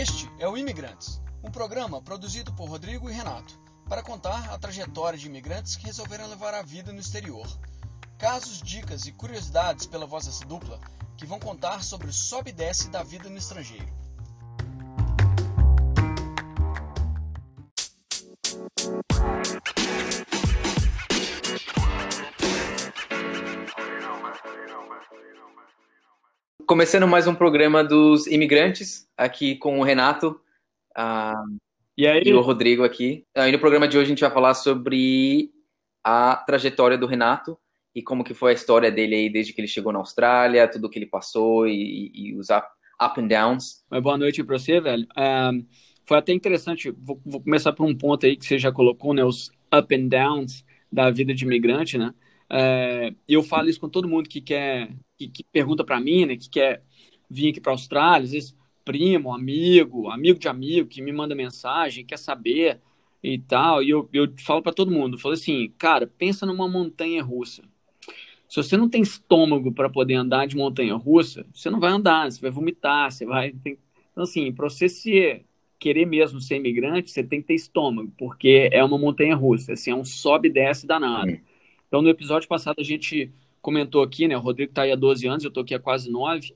Este é o Imigrantes, um programa produzido por Rodrigo e Renato para contar a trajetória de imigrantes que resolveram levar a vida no exterior. Casos, dicas e curiosidades pela voz dessa dupla que vão contar sobre o sobe e desce da vida no estrangeiro. Começando mais um programa dos imigrantes, aqui com o Renato e, aí? e o Rodrigo aqui. Aí no programa de hoje a gente vai falar sobre a trajetória do Renato e como que foi a história dele aí desde que ele chegou na Austrália, tudo que ele passou e, e os up, up and downs. Mas boa noite para você, velho. Um, foi até interessante, vou, vou, começar por um ponto aí que você já colocou, né, os up and downs da vida de imigrante, né? É, eu falo isso com todo mundo que quer, que, que pergunta para mim, né, que quer vir aqui para a Austrália, às vezes primo, amigo, amigo de amigo que me manda mensagem, quer saber e tal. E eu, eu falo para todo mundo, falo assim, cara, pensa numa montanha russa. Se você não tem estômago para poder andar de montanha russa, você não vai andar, você vai vomitar, você vai. Tem... Então, assim, para você se querer mesmo ser imigrante, você tem que ter estômago, porque é uma montanha russa, assim, é um sobe e desce danado. Então, no episódio passado, a gente comentou aqui, né? O Rodrigo está aí há 12 anos, eu estou aqui há quase 9.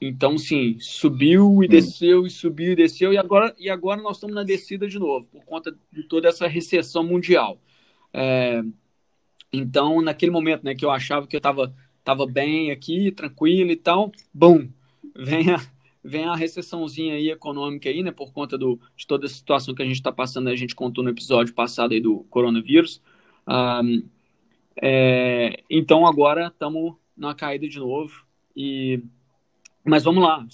Então, sim, subiu e hum. desceu, e subiu e desceu, e agora, e agora nós estamos na descida de novo, por conta de toda essa recessão mundial. É, então, naquele momento né, que eu achava que eu estava tava bem aqui, tranquilo e tal, bum, vem a, vem a recessãozinha aí econômica aí, né, por conta do, de toda a situação que a gente está passando, a gente contou no episódio passado aí do coronavírus. Um, é, então agora estamos na caída de novo. E, mas vamos lá.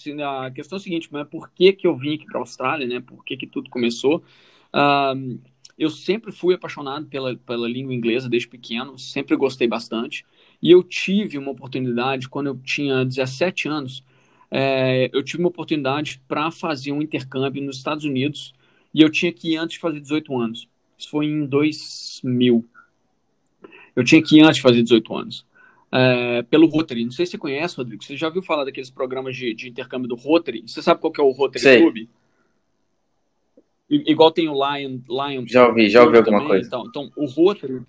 A questão é a seguinte: mas por que, que eu vim aqui para a Austrália? Né? Por que, que tudo começou? Eu sempre fui apaixonado pela, pela língua inglesa desde pequeno, sempre gostei bastante. E eu tive uma oportunidade, quando eu tinha 17 anos, é, eu tive uma oportunidade para fazer um intercâmbio nos Estados Unidos e eu tinha que ir antes de fazer 18 anos. Isso foi em 2000. Eu tinha que ir antes de fazer 18 anos. É, pelo Rotary. Não sei se você conhece, Rodrigo. Você já ouviu falar daqueles programas de, de intercâmbio do Rotary? Você sabe qual que é o Rotary sei. Club? Igual tem o Lion. Lion já ouvi, já ouvi alguma coisa. Então, então, o Rotary.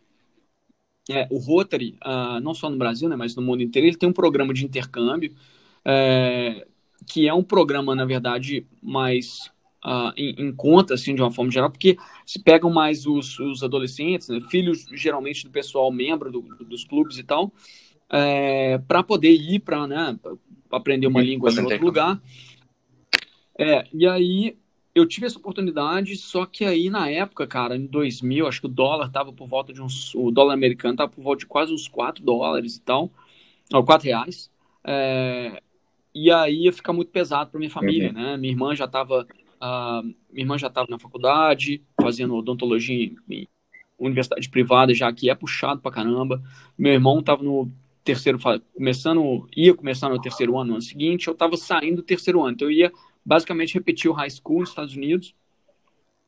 É, o Rotary, uh, não só no Brasil, né, mas no mundo inteiro, ele tem um programa de intercâmbio, é, que é um programa, na verdade, mais uh, em, em, conta, assim, de uma forma geral, porque se pegam mais os, os adolescentes, né, filhos geralmente do pessoal membro do, dos clubes e tal, é, para poder ir para né, aprender uma língua em outro lugar. É, e aí eu tive essa oportunidade, só que aí na época, cara, em 2000, acho que o dólar tava por volta de uns. O dólar americano tava por volta de quase uns 4 dólares e tal, ou 4 reais. É, e aí ia ficar muito pesado para minha família, uhum. né? Minha irmã já estava Uh, minha irmã já estava na faculdade, fazendo odontologia em universidade privada, já que é puxado pra caramba. Meu irmão estava no terceiro, começando, ia começar no terceiro ano no ano seguinte, eu estava saindo do terceiro ano, então eu ia basicamente repetir o high school nos Estados Unidos.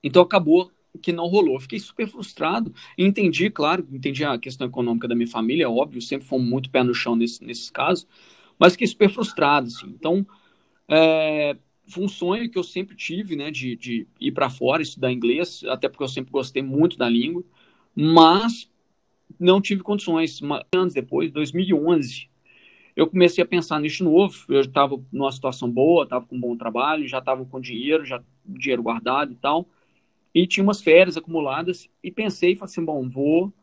Então acabou que não rolou. Fiquei super frustrado. Entendi, claro, entendi a questão econômica da minha família, é óbvio, sempre fomos muito pé no chão nesse, nesses casos, mas fiquei super frustrado, assim. Então, é, foi um sonho que eu sempre tive, né, de, de ir para fora, estudar inglês, até porque eu sempre gostei muito da língua, mas não tive condições. Anos depois, 2011, eu comecei a pensar nisso novo. Eu estava numa situação boa, estava com um bom trabalho, já estava com dinheiro, já dinheiro guardado e tal, e tinha umas férias acumuladas e pensei, falei assim, bom, vou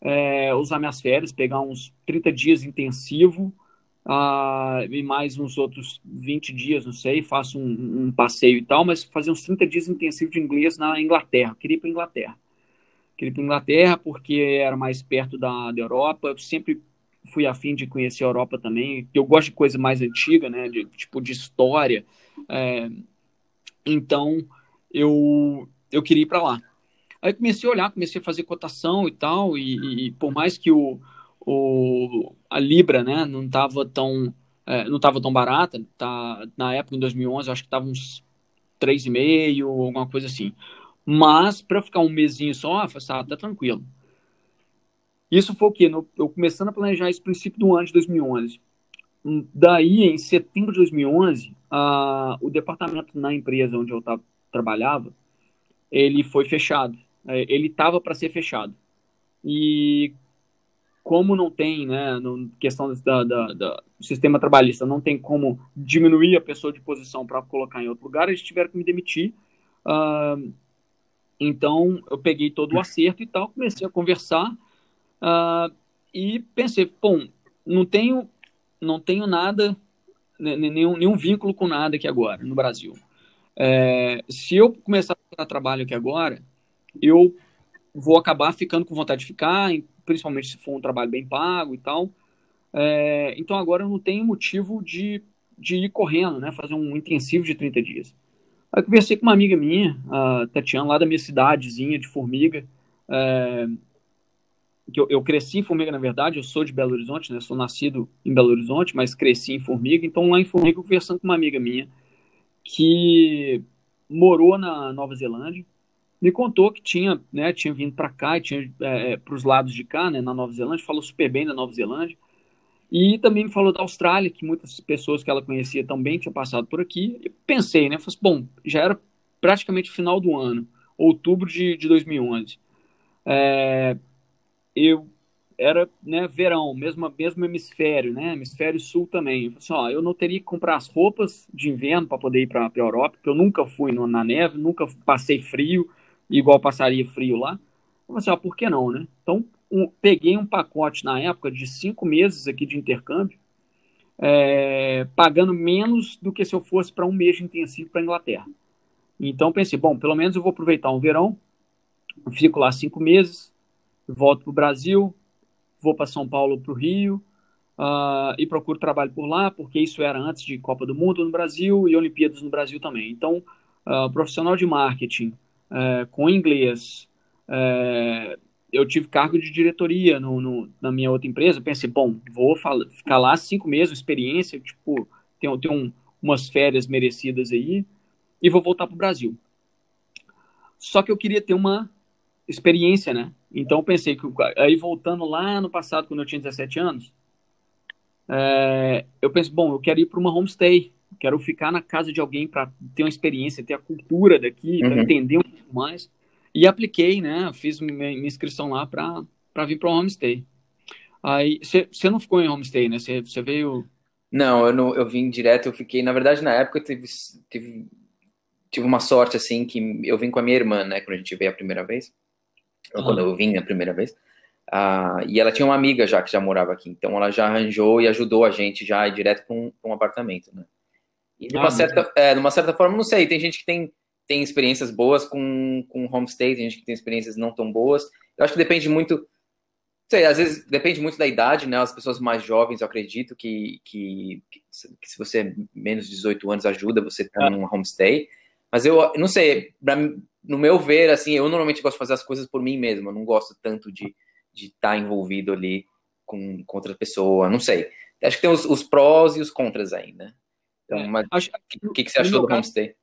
é, usar minhas férias, pegar uns 30 dias intensivo uh, e mais uns outros 20 dias, não sei, faço um, um, passeio e tal, mas fazer uns 30 dias intensivos de inglês na Inglaterra. Queria ir para Inglaterra. Queria ir para Inglaterra porque era mais perto da, da Europa. Eu sempre fui afim de conhecer a Europa também. Eu gosto de coisa mais antiga, né? De, tipo de história. É, então eu eu queria ir para lá. Aí comecei a olhar, comecei a fazer cotação e tal, e, e por mais que o, o, a Libra, né, não estava tão, é, não tava tão barata, tá, na época, em 2011, acho que estava uns 3,5, alguma coisa assim. Mas, para ficar um mesinho só, eu falei, ah, tá tranquilo. Isso foi o quê? No, eu começando a planejar esse princípio do ano de 2011. Daí, em setembro de 2011, uh, o departamento na empresa onde eu tava, trabalhava, ele foi fechado. É, ele estava para ser fechado. E como não tem, né, no questão da, da, da, do sistema trabalhista, não tem como diminuir a pessoa de posição para colocar em outro lugar, eles tiveram que me demitir. Uh, então, eu peguei todo o acerto e tal, comecei a conversar uh, e pensei, bom, não tenho, não tenho nada, nenhum, nenhum vínculo com nada aqui agora, no Brasil. É, se eu começar a trabalho aqui agora, eu vou acabar ficando com vontade de ficar, principalmente se for um trabalho bem pago e tal. É, então agora eu não tenho motivo de, de ir correndo, né? Fazer um intensivo de 30 dias. Aí eu conversei com uma amiga minha, a Tatiana, lá da minha cidadezinha de Formiga. É, que eu, eu, cresci em Formiga, na verdade, eu sou de Belo Horizonte, né? Sou nascido em Belo Horizonte, mas cresci em Formiga. Então lá em Formiga, eu conversando com uma amiga minha que morou na Nova Zelândia me contou que tinha, né, tinha vindo para cá e tinha é, é para os lados de cá, né, na Nova Zelândia, falou super bem da Nova Zelândia. E também me falou da Austrália, que muitas pessoas que ela conhecia também tinham passado por aqui. E pensei, né, falei, assim, bom, já era praticamente final do ano, outubro de, de 2011. É, eu era né, verão, mesmo, mesmo hemisfério, né, hemisfério sul também. Eu, assim, ó, eu não teria que comprar as roupas de inverno para poder ir para a Europa, porque eu nunca fui no, na neve, nunca passei frio, igual passaria frio lá. Eu falei assim, ah, por que não, né? Então, um, peguei um pacote na época de cinco meses aqui de intercâmbio, é, pagando menos do que se eu fosse para um mês intensivo para Inglaterra. Então, pensei, bom, pelo menos eu vou aproveitar um verão, fico lá cinco meses, volto para o Brasil, vou para São Paulo, para o Rio, uh, e procuro trabalho por lá, porque isso era antes de Copa do Mundo no Brasil e Olimpíadas no Brasil também. Então, uh, profissional de marketing, é, com inglês. É, eu tive cargo de diretoria no, no, na minha outra empresa. Pensei, bom, vou ficar lá cinco meses, experiência, tipo, tenho, tenho um, umas férias merecidas aí e vou voltar para o Brasil. Só que eu queria ter uma experiência, né? Então pensei que aí voltando lá no passado, quando eu tinha 17 anos, é, eu pensei, bom, eu quero ir para uma homestay quero ficar na casa de alguém para ter uma experiência, ter a cultura daqui, uhum. entender um pouco mais. E apliquei, né? Fiz minha, inscrição lá para vir para o homestay. Aí, você não ficou em homestay, né? Você veio. Não eu, não, eu vim direto, eu fiquei. Na verdade, na época, tive, tive, tive uma sorte, assim, que eu vim com a minha irmã, né? Quando a gente veio a primeira vez. Ou quando eu vim a primeira vez. Ah, e ela tinha uma amiga já que já morava aqui. Então, ela já arranjou e ajudou a gente já direto para um, um apartamento, né? E de uma, ah, certa, é, de uma certa forma, não sei, tem gente que tem, tem experiências boas com, com homestay, tem gente que tem experiências não tão boas. Eu acho que depende muito, sei, às vezes depende muito da idade, né? As pessoas mais jovens, eu acredito que, que, que se você é menos de 18 anos ajuda você tá num homestay. Mas eu não sei, pra, no meu ver, assim, eu normalmente gosto de fazer as coisas por mim mesmo, eu não gosto tanto de de estar tá envolvido ali com, com outra pessoa, não sei. Acho que tem os, os prós e os contras aí, né? Então, é, mas acho, o que, que você achou do caso, homestay?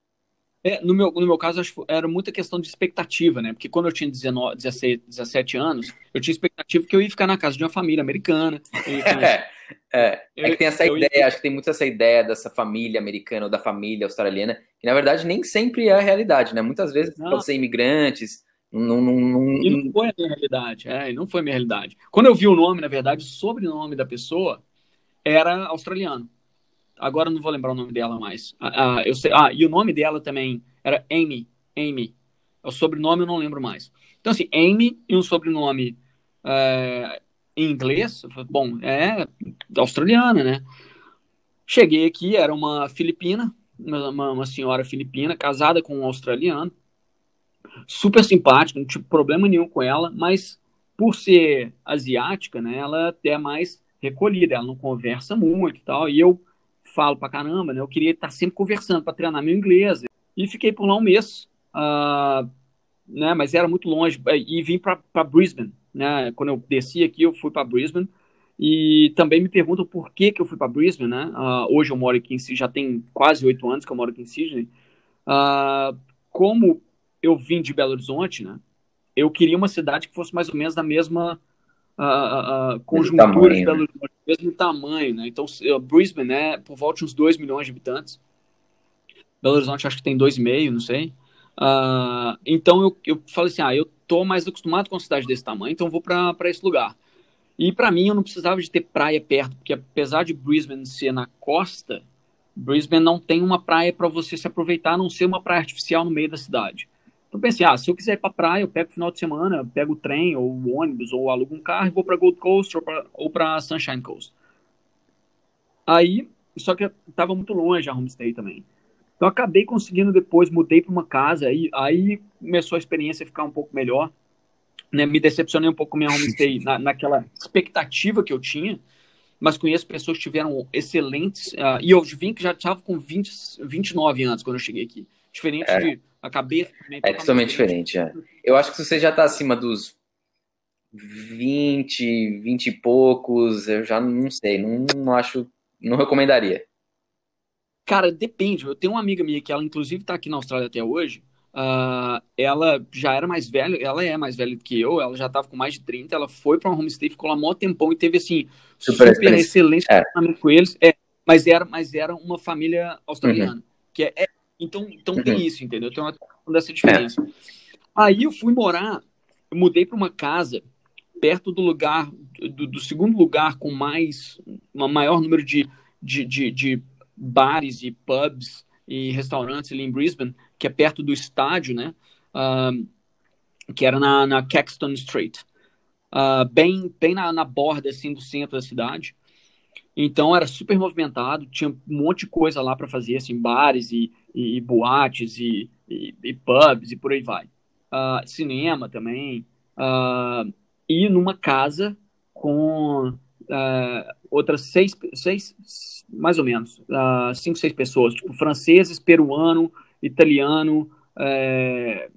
É, no, meu, no meu caso, acho, era muita questão de expectativa, né? Porque quando eu tinha 19, 16, 17 anos, eu tinha expectativa que eu ia ficar na casa de uma família americana. é, é, é que tem essa ideia, ia... acho que tem muito essa ideia dessa família americana ou da família australiana, que na verdade nem sempre é a realidade, né? Muitas vezes não. pode ser imigrantes, não, não, não, E não foi a minha realidade, é, não foi a minha realidade. Quando eu vi o nome, na verdade, o sobrenome da pessoa era australiano agora não vou lembrar o nome dela mais. Ah, eu sei, ah, e o nome dela também era Amy. Amy. O sobrenome eu não lembro mais. Então, assim, Amy e um sobrenome é, em inglês, bom, é australiana, né? Cheguei aqui, era uma filipina, uma, uma senhora filipina, casada com um australiano, super simpática, não tive problema nenhum com ela, mas por ser asiática, né, ela é mais recolhida, ela não conversa muito e tal, e eu falo pra caramba, né? Eu queria estar sempre conversando para treinar meu inglês. E fiquei por lá um mês, uh, né? Mas era muito longe. E vim para Brisbane, né? Quando eu desci aqui, eu fui para Brisbane. E também me perguntam por que, que eu fui para Brisbane, né? Uh, hoje eu moro aqui em Sydney, já tem quase oito anos que eu moro aqui em Sydney. Uh, como eu vim de Belo Horizonte, né? Eu queria uma cidade que fosse mais ou menos da mesma uh, uh, conjuntura de Belo Horizonte, mesmo tamanho, né? Então, Brisbane é por volta de uns 2 milhões de habitantes. Belo Horizonte acho que tem 2,5, não sei. Uh, então eu, eu falei assim, ah, eu tô mais acostumado com uma cidade desse tamanho, então vou para esse lugar. E para mim eu não precisava de ter praia perto, porque apesar de Brisbane ser na costa, Brisbane não tem uma praia para você se aproveitar, a não ser uma praia artificial no meio da cidade. Então pensei, ah, se eu quiser ir para praia, eu pego o final de semana, pego o trem ou o ônibus ou alugo um carro e vou para Gold Coast ou para Sunshine Coast. Aí, só que estava muito longe a homestay também. Então acabei conseguindo depois, mudei para uma casa, aí, aí começou a experiência ficar um pouco melhor. Né? Me decepcionei um pouco com minha homestay na, naquela expectativa que eu tinha, mas conheço pessoas que tiveram excelentes. Uh, e eu vim que já estava com 20, 29 anos quando eu cheguei aqui. Diferente é, de a cabeça. É totalmente diferente, diferente é. Eu acho que se você já está acima dos 20, 20 e poucos, eu já não sei, não, não acho, não recomendaria. Cara, depende. Eu tenho uma amiga minha que ela, inclusive, está aqui na Austrália até hoje. Uh, ela já era mais velha, ela é mais velha do que eu, ela já estava com mais de 30, ela foi para um homestay, ficou lá um tempão e teve, assim, super, super excelente é. com eles. É, mas, era, mas era uma família australiana. Uhum. Que é, é, então então uhum. tem isso, entendeu? Tem uma dessa diferença. É. Aí eu fui morar, eu mudei para uma casa perto do lugar, do, do, segundo lugar com mais, um maior número de, de, de, de bares e pubs e restaurantes ali em Brisbane, que é perto do estádio, né? Uh, que era na, na Caxton Street, uh, bem, bem na, na borda assim do centro da cidade. Então era super movimentado, tinha um monte de coisa lá para fazer, assim, bares e, e, e boates e, e, e, pubs e por aí vai. Uh, cinema também. Uh, e numa casa com uh, outras seis, seis, mais ou menos, cinco, seis pessoas, tipo franceses, peruano, italiano, é,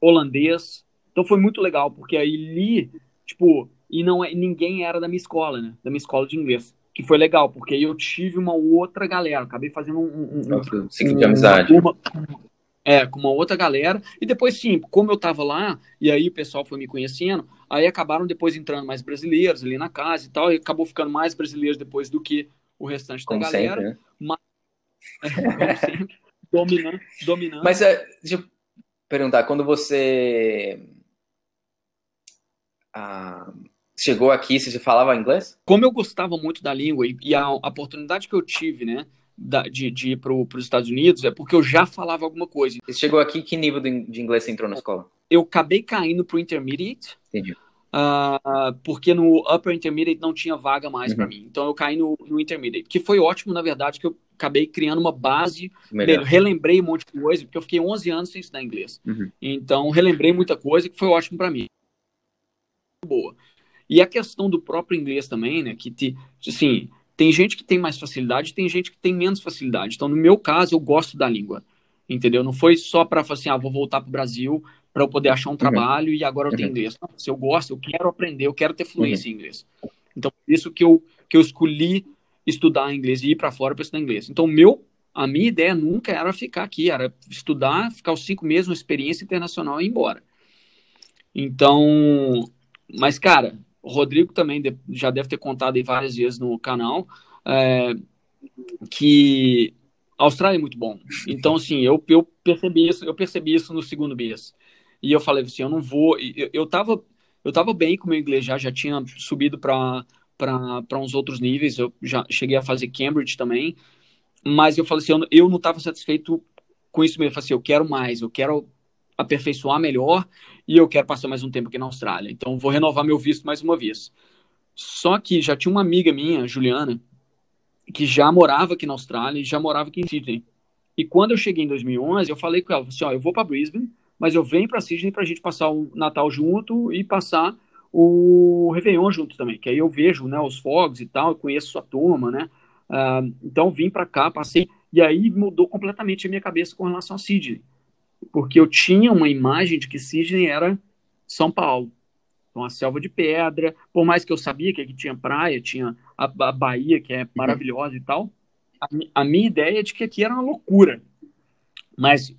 holandês. Então foi muito legal, porque aí li, tipo, e não é, ninguém era da minha escola, né? Da minha escola de inglês. Que foi legal, porque aí eu tive uma outra galera, acabei fazendo um, um, um, um de amizade. Uma, é, com uma outra galera. E depois, sim, como eu tava lá, e aí o pessoal foi me conhecendo, aí acabaram depois entrando mais brasileiros ali na casa e tal, e acabou ficando mais brasileiros depois do que o restante como da galera. Sempre, né? Mas, como sempre, dominando, dominando. Mas é, deixa eu perguntar, quando você ah, chegou aqui, você falava inglês? Como eu gostava muito da língua e, e a, a oportunidade que eu tive, né, da, de, de ir para os Estados Unidos é porque eu já falava alguma coisa. Você chegou aqui, que nível de inglês você entrou na escola? Eu acabei caindo para o Intermediate. Entendi. Uh, porque no Upper Intermediate não tinha vaga mais uhum. para mim. Então eu caí no, no, Intermediate, que foi ótimo, na verdade, que eu acabei criando uma base, Melhor. relembrei um monte de coisa, porque eu fiquei 11 anos sem estudar inglês. Uhum. Então relembrei muita coisa que foi ótimo para mim. Boa. E a questão do próprio inglês também, né, que te, assim, tem gente que tem mais facilidade, tem gente que tem menos facilidade. Então, no meu caso, eu gosto da língua. Entendeu? Não foi só para falar assim, ah, vou voltar para o Brasil para eu poder achar um uhum. trabalho uhum. e agora eu tenho uhum. inglês. Não, se eu gosto, eu quero aprender, eu quero ter fluência uhum. em inglês. Então, por isso que eu, que eu escolhi estudar inglês e ir para fora para estudar inglês. Então, meu, a minha ideia nunca era ficar aqui, era estudar, ficar os cinco meses, uma experiência internacional e ir embora. Então, mas, cara, o Rodrigo também já deve ter contado aí várias vezes no canal é, que a Austrália é muito bom. Então, assim, eu, eu percebi isso, eu percebi isso no segundo mês. E eu falei assim, eu não vou. Eu, eu tava, eu tava bem com o meu inglês já, já tinha subido para para uns outros níveis. Eu já cheguei a fazer Cambridge também. Mas eu falei assim, eu, eu não estava satisfeito com isso mesmo. Eu falei assim, eu quero mais, eu quero aperfeiçoar melhor e eu quero passar mais um tempo aqui na Austrália. Então vou renovar meu visto mais uma vez. Só que já tinha uma amiga minha, Juliana, que já morava aqui na Austrália e já morava aqui em Sydney. E quando eu cheguei em 2011, eu falei com ela, assim, ó, eu vou para Brisbane, mas eu venho para Sydney para a gente passar o Natal junto e passar o Réveillon junto também, que aí eu vejo, né, os fogos e tal, eu conheço sua turma, né, uh, então vim para cá, passei, e aí mudou completamente a minha cabeça com relação a Sydney porque eu tinha uma imagem de que Sydney era São Paulo. Então, a selva de pedra, por mais que eu sabia que aqui tinha praia, tinha a, a Bahia, que é uhum. maravilhosa uhum. e tal, a, a, minha ideia é de que aqui era uma loucura. Mas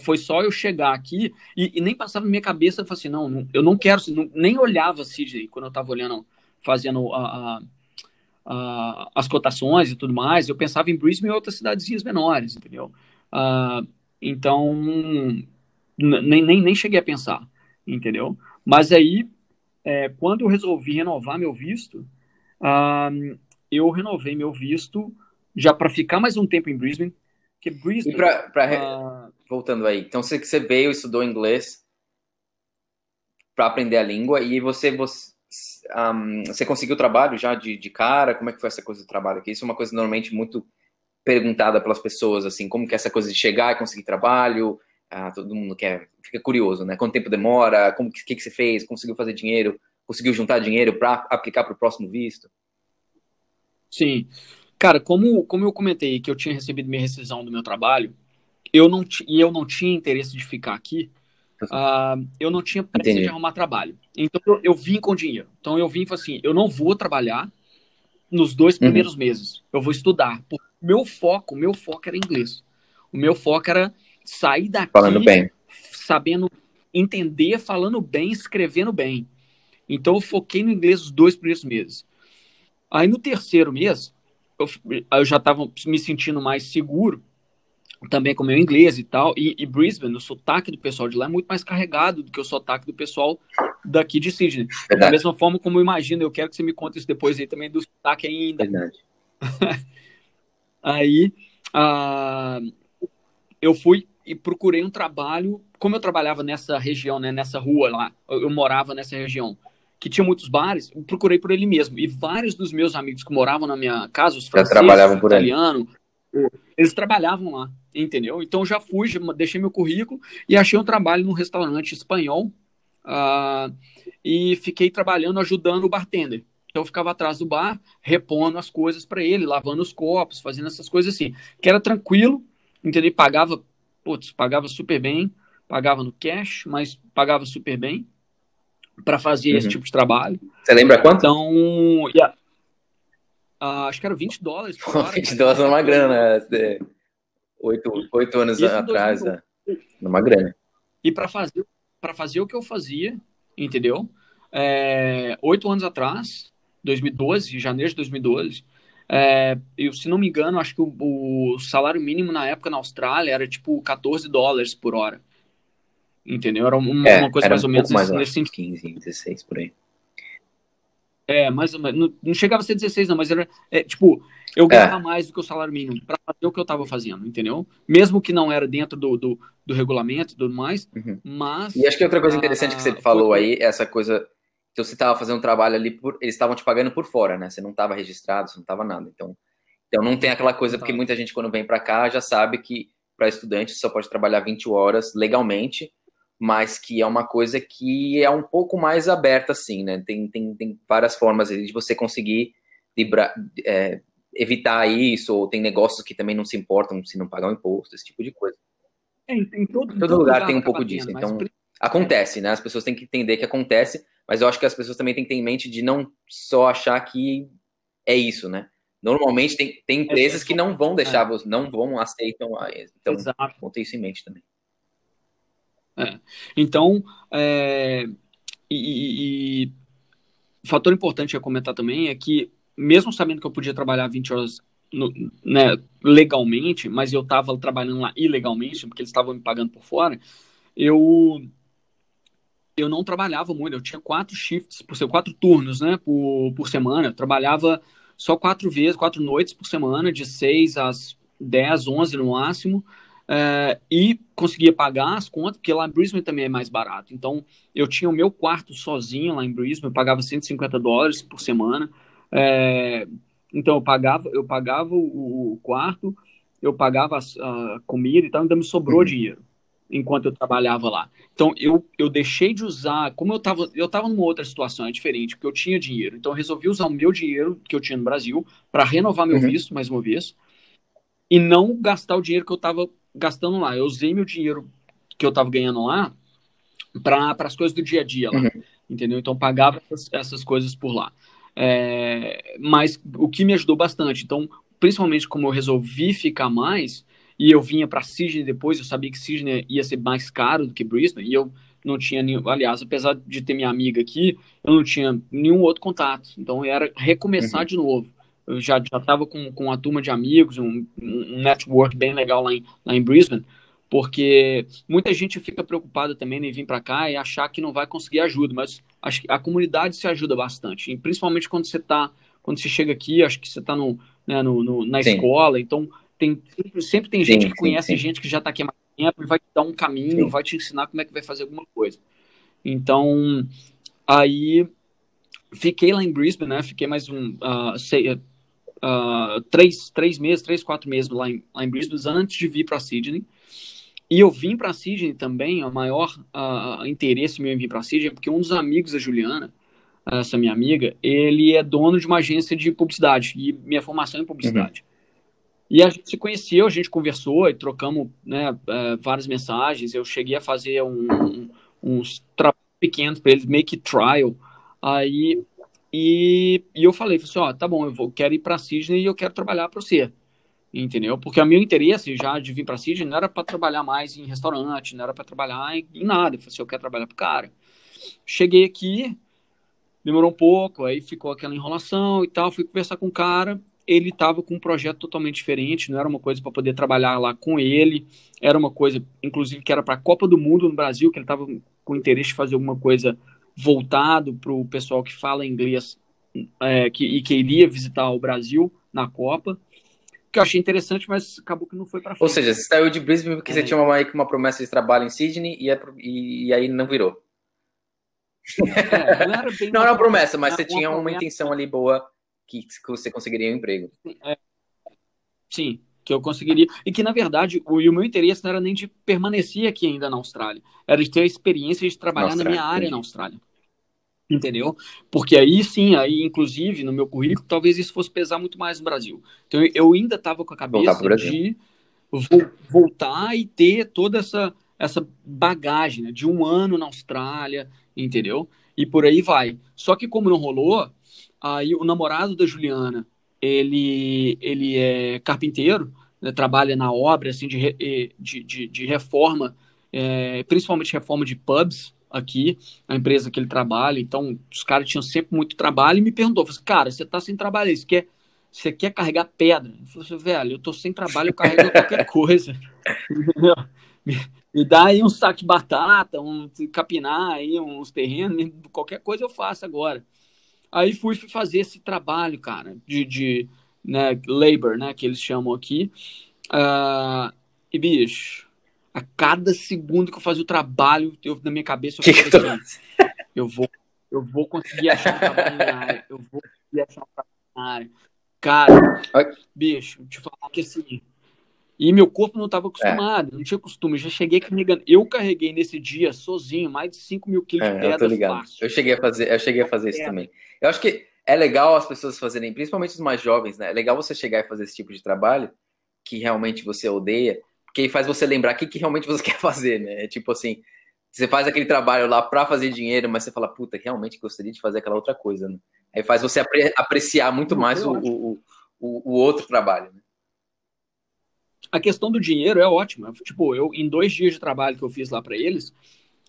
foi só eu chegar aqui e, e nem passava na minha cabeça, eu falei assim, não, não eu não quero, não, nem olhava Sydney quando eu estava olhando, fazendo a, as cotações e tudo mais, eu pensava em Brisbane e outras cidadezinhas menores, entendeu? Uh, então, nem, nem, nem cheguei a pensar, entendeu? Mas aí, é, quando eu resolvi renovar meu visto, uh, eu renovei meu visto já para ficar mais um tempo em Brisbane. Que Brisbane. E pra, pra, uh, voltando aí, então você, você veio, estudou inglês para aprender a língua e você, você, um, você conseguiu trabalho já de, de cara? Como é que foi essa coisa do trabalho aqui? Isso é uma coisa normalmente muito perguntada pelas pessoas, assim, como que é essa coisa de chegar e conseguir trabalho? Ah, todo mundo quer, fica curioso, né? Quanto tempo demora? Como que, que você fez? Conseguiu fazer dinheiro? Conseguiu juntar dinheiro para aplicar para o próximo visto? Sim. Cara, como, como eu comentei que eu tinha recebido minha rescisão do meu trabalho, eu não e eu não tinha interesse de ficar aqui, uh, eu não tinha pressa Entendi. de arrumar trabalho. Então eu, eu, vim com dinheiro. Então eu vim e falei assim, eu não vou trabalhar nos dois uhum. primeiros uhum. meses. Eu vou estudar. Meu foco, meu foco era inglês. O meu foco era sair daqui falando bem, sabendo entender, falando bem, escrevendo bem. Então eu foquei no inglês os dois primeiros meses. Aí no terceiro mês, eu, eu já estava me sentindo mais seguro também com o meu inglês e tal. E, e, Brisbane, o sotaque do pessoal de lá é muito mais carregado do que o sotaque do pessoal daqui de Sydney. Verdade. Da mesma forma como eu imagino, eu quero que você me conte isso depois aí também do sotaque ainda. Verdade. aí uh, eu fui e procurei um trabalho. Como eu trabalhava nessa região, né, nessa rua lá, eu, eu morava nessa região que tinha muitos bares, eu procurei por ele mesmo. E vários dos meus amigos que moravam na minha casa, os franceses, trabalhavam por italiano, eles trabalhavam lá, entendeu? Então já fui, já deixei meu currículo e achei um trabalho num restaurante espanhol uh, e fiquei trabalhando, ajudando o bartender. Então eu ficava atrás do bar, repondo as coisas para ele, lavando os copos, fazendo essas coisas assim, que era tranquilo, entendeu? Pagava, putz, pagava super bem, pagava no cash, mas pagava super bem para fazer uhum. esse tipo de trabalho. Você lembra quanto? Então, yeah. Uh, acho que era 20 dólares por hora. 20 dólares é uma grana, né? Oito, oito anos atrás, é uma grana. E para fazer, para fazer o que eu fazia, entendeu? É, oito anos atrás, 2012, janeiro de 2012, é, eu, se não me engano, acho que o, o, salário mínimo na época na Austrália era tipo 14 dólares por hora. Entendeu? Era uma, é, uma coisa mais um ou menos mais nesse, nesse 15, 16 por aí. É, mais ou menos. Não, não, chegava a ser 16, não, mas era. É, tipo, eu é. ganhava é. mais do que o salário mínimo para fazer o que eu estava fazendo, entendeu? Mesmo que não era dentro do, do, do regulamento e tudo mais, uhum. mas. E acho que outra coisa interessante que você falou foi... aí, é essa coisa que você estava fazendo um trabalho ali, por, eles estavam te pagando por fora, né? Você não estava registrado, você não estava nada. Então, então não tem aquela coisa, porque muita gente quando vem para cá já sabe que para estudante só pode trabalhar 20 horas legalmente mas que é uma coisa que é um pouco mais aberta, assim, né? Tem, tem, tem várias formas de você conseguir librar, é, evitar isso, ou tem negócios que também não se importam se não pagar o imposto, esse tipo de coisa. É, em, todo, em todo, todo lugar, lugar tem um pouco disso, então acontece, né? As pessoas têm que entender que acontece, mas eu acho que as pessoas também têm que ter em mente de não só achar que é isso, né? Normalmente tem, tem é, empresas que não vão deixar, é. não vão aceitam, então Exato. ter isso em mente também. É. Então, é, e, e, fator importante a comentar também é que, mesmo sabendo que eu podia trabalhar 20 horas no, né, legalmente, mas eu estava trabalhando lá ilegalmente, porque eles estavam me pagando por fora, eu eu não trabalhava muito, eu tinha quatro shifts, por ser quatro turnos, né, por, por semana, eu trabalhava só quatro vezes, quatro noites por semana, de seis às dez, onze no máximo, é, e conseguia pagar as contas, porque lá em Brisbane também é mais barato. Então, eu tinha o meu quarto sozinho lá em Brisbane, eu pagava 150 dólares por semana. É, então, eu pagava, eu pagava o, quarto, eu pagava a, a, comida e tal, ainda me sobrou uhum. dinheiro enquanto eu trabalhava lá. Então, eu, eu deixei de usar, como eu estava eu tava numa outra situação, é diferente, porque eu tinha dinheiro. Então, eu resolvi usar o meu dinheiro que eu tinha no Brasil para renovar meu uhum. visto, mais uma vez, e não gastar o dinheiro que eu estava gastando lá. Eu usei meu dinheiro que eu estava ganhando lá para as coisas do dia a dia lá, uhum. entendeu? Então pagava essas, essas coisas por lá. É, mas o que me ajudou bastante, então, principalmente como eu resolvi ficar mais e eu vinha para Sydney depois, eu sabia que Sydney ia ser mais caro do que Brisbane e eu não tinha nenhum, aliás, apesar de ter minha amiga aqui, eu não tinha nenhum outro contato. Então era recomeçar uhum. de novo. Eu já estava com, com uma turma de amigos, um, um network bem legal lá em, lá em Brisbane, porque muita gente fica preocupada também em vir para cá e achar que não vai conseguir ajuda, mas acho que a comunidade se ajuda bastante, e principalmente quando você tá, quando você chega aqui, acho que você está no, né, no, no, na sim. escola, então tem, sempre tem gente sim, que conhece sim, gente que já está aqui há mais tempo e vai te dar um caminho, vai te ensinar como é que vai fazer alguma coisa. Então, aí fiquei lá em Brisbane, né? Fiquei mais um uh, sei, uh, três, três meses, três, quatro meses lá em, lá em Brisbane antes de vir para Sydney. E eu vim para Sydney também, o maior uh, interesse meu em vir para Sydney, porque um dos amigos da Juliana, essa minha amiga, ele é dono de uma agência de publicidade e minha formação é em publicidade. Uhum. E a gente se conheceu, a gente conversou e trocamos né, uh, várias mensagens. Eu cheguei a fazer um, um, uns trabalhos pequenos para eles, make trial. Aí e, e eu falei, falei assim, ó, tá bom, eu vou, quero ir para Sydney e eu quero trabalhar para você. Entendeu? Porque o meu interesse já de vir para Sydney não era para trabalhar mais em restaurante, não era para trabalhar em, em, nada. Eu falei assim, eu quero trabalhar pro cara. Cheguei aqui, demorou um pouco, aí ficou aquela enrolação e tal, fui conversar com o cara, ele estava com um projeto totalmente diferente, não era uma coisa para poder trabalhar lá com ele, era uma coisa, inclusive, que era para a Copa do Mundo no Brasil, que ele estava com interesse de fazer alguma coisa voltado para o pessoal que fala inglês é, que, e que iria visitar o Brasil na Copa, que eu achei interessante, mas acabou que não foi para frente. Ou seja, você saiu de Brisbane porque é. você tinha uma, uma promessa de trabalho em Sydney e, é, e, e aí não virou. É, não era, não era uma promessa, mas você tinha uma intenção ali boa que, que você conseguiria um emprego. É. Sim, que eu conseguiria. E que, na verdade, o, o meu interesse não era nem de permanecer aqui ainda na Austrália, era de ter a experiência de trabalhar na, na minha área na Austrália. Entendeu? Porque aí sim, aí inclusive no meu currículo, talvez isso fosse pesar muito mais no Brasil. Então eu ainda estava com a cabeça de voltar e ter toda essa, essa bagagem né, de um ano na Austrália, entendeu? E por aí vai. Só que como não rolou, aí o namorado da Juliana ele, ele é carpinteiro, né, trabalha na obra assim, de, de, de, de reforma, é, principalmente reforma de pubs aqui, a empresa que ele trabalha. Então, os caras tinham sempre muito trabalho e me perguntou, falei, assim, cara, você tá sem trabalho, você quer, você quer carregar pedra? Eu falei assim, velho, eu tô sem trabalho, eu carrego qualquer coisa. Me dá aí um saco de batata, um capinar aí, uns terrenos, qualquer coisa eu faço agora. Aí fui, fui fazer esse trabalho, cara, de, de né, labor, né, que eles chamam aqui. Uh, e, bicho, a cada segundo que eu fazia o trabalho, eu, na minha cabeça, eu falei assim, eu vou, eu vou conseguir achar um trabalho na área, eu vou conseguir achar um trabalho na área. Cara, bicho, te falar que assim, e meu corpo não estava acostumado, é. não tinha costume. Eu já cheguei carregando. Eu carreguei nesse dia sozinho mais de 5 mil quilos é, de pedras. Eu tô ligado. Fácil. Eu cheguei a fazer, eu cheguei a fazer isso é. também. Eu acho que é legal as pessoas fazerem, principalmente os mais jovens, né? É legal você chegar e fazer esse tipo de trabalho que realmente você odeia, porque faz você lembrar o que, que realmente você quer fazer, né? É tipo assim, você faz aquele trabalho lá para fazer dinheiro, mas você fala, puta, realmente gostaria de fazer aquela outra coisa, né? Aí faz você apre apreciar muito mais o, o, o, o outro trabalho, né? A questão do dinheiro é ótima. Tipo, eu, em dois dias de trabalho que eu fiz lá para eles,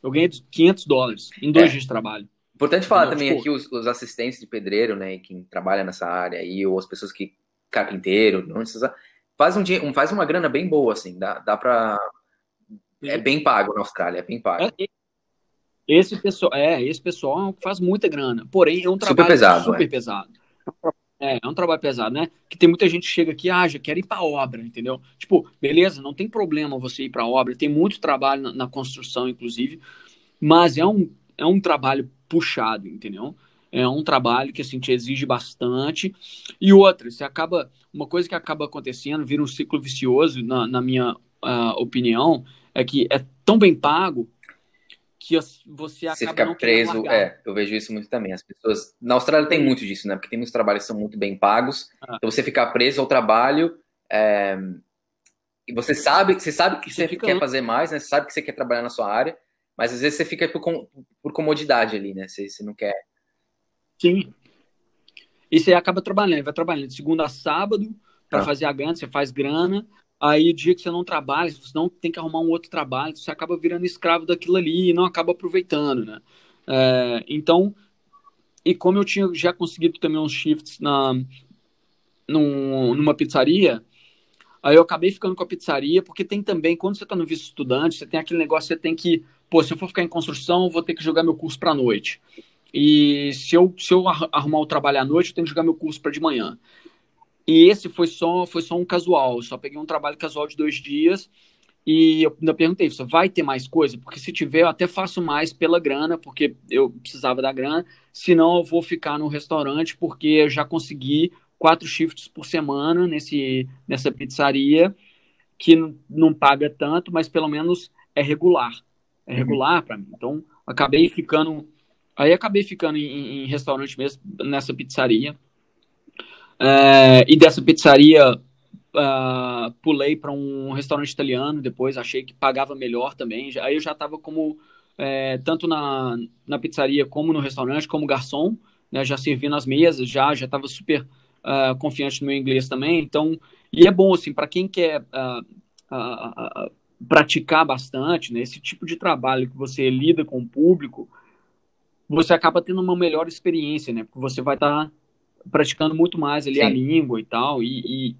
eu ganhei 500 dólares em dois é. dias de trabalho. Importante falar também tipo, aqui os, os, assistentes de pedreiro, né, quem trabalha nessa área aí, ou as pessoas que carpinteiro, não precisa, faz um dia, um, faz uma grana bem boa assim, dá, dá para é bem pago na Austrália, é bem pago. É, esse pessoal, é, esse pessoal faz muita grana. Porém, é um trabalho super pesado. Super é. pesado. É, é um trabalho pesado, né? Que tem muita gente que chega aqui, ah, já quer ir para obra, entendeu? Tipo, beleza, não tem problema você ir para obra, tem muito trabalho na, na, construção, inclusive, mas é um, é um trabalho puxado, entendeu? É um trabalho que assim te exige bastante. E outra, você acaba. Uma coisa que acaba acontecendo, vira um ciclo vicioso, na, na minha uh, opinião, é que é tão bem pago que você acaba você fica preso, é, eu vejo isso muito também. As pessoas na Austrália tem muito disso, né? Porque tem muitos trabalhos que são muito bem pagos. Ah. Então você ficar preso ao trabalho é, e você sabe, você sabe que você, você quer fazer mais, né? Você sabe que você quer trabalhar na sua área, mas às vezes você fica por, por comodidade ali, né? Você, você não quer. Sim. E você acaba trabalhando, vai trabalhando de segunda a sábado para ah. fazer a grana, você faz grana, Aí, o dia que você não trabalha, você não tem que arrumar um outro trabalho, você acaba virando escravo daquilo ali e não acaba aproveitando, né? É, então, e como eu tinha já conseguido também uns shifts na, num, numa pizzaria, aí eu acabei ficando com a pizzaria, porque tem também, quando você está no visto estudante, você tem aquele negócio, você tem que, pô, se eu for ficar em construção, vou ter que jogar meu curso para noite. E se eu, se eu arrumar o trabalho à noite, eu tenho que jogar meu curso para de manhã. E esse foi só, foi só um casual, eu só peguei um trabalho casual de dois dias, e eu ainda perguntei, você vai ter mais coisa? Porque se tiver, eu até faço mais pela grana, porque eu precisava da grana. Senão, eu vou ficar no restaurante, porque eu já consegui quatro shifts por semana nesse, nessa pizzaria, que não, não paga tanto, mas pelo menos é regular. É uhum. regular para mim. Então, acabei ficando. Aí acabei ficando em, em restaurante mesmo, nessa pizzaria. É, e dessa pizzaria uh, pulei para um restaurante italiano depois, achei que pagava melhor também. Aí eu já estava como, é, tanto na, na pizzaria como no restaurante, como garçom, né, já servindo as mesas, já já estava super uh, confiante no meu inglês também. Então, e é bom, assim, para quem quer uh, praticar bastante, né, esse tipo de trabalho que você lida com o público, você acaba tendo uma melhor experiência, né? Porque você vai estar tá praticando muito mais ali Sim. a língua e tal, e, e,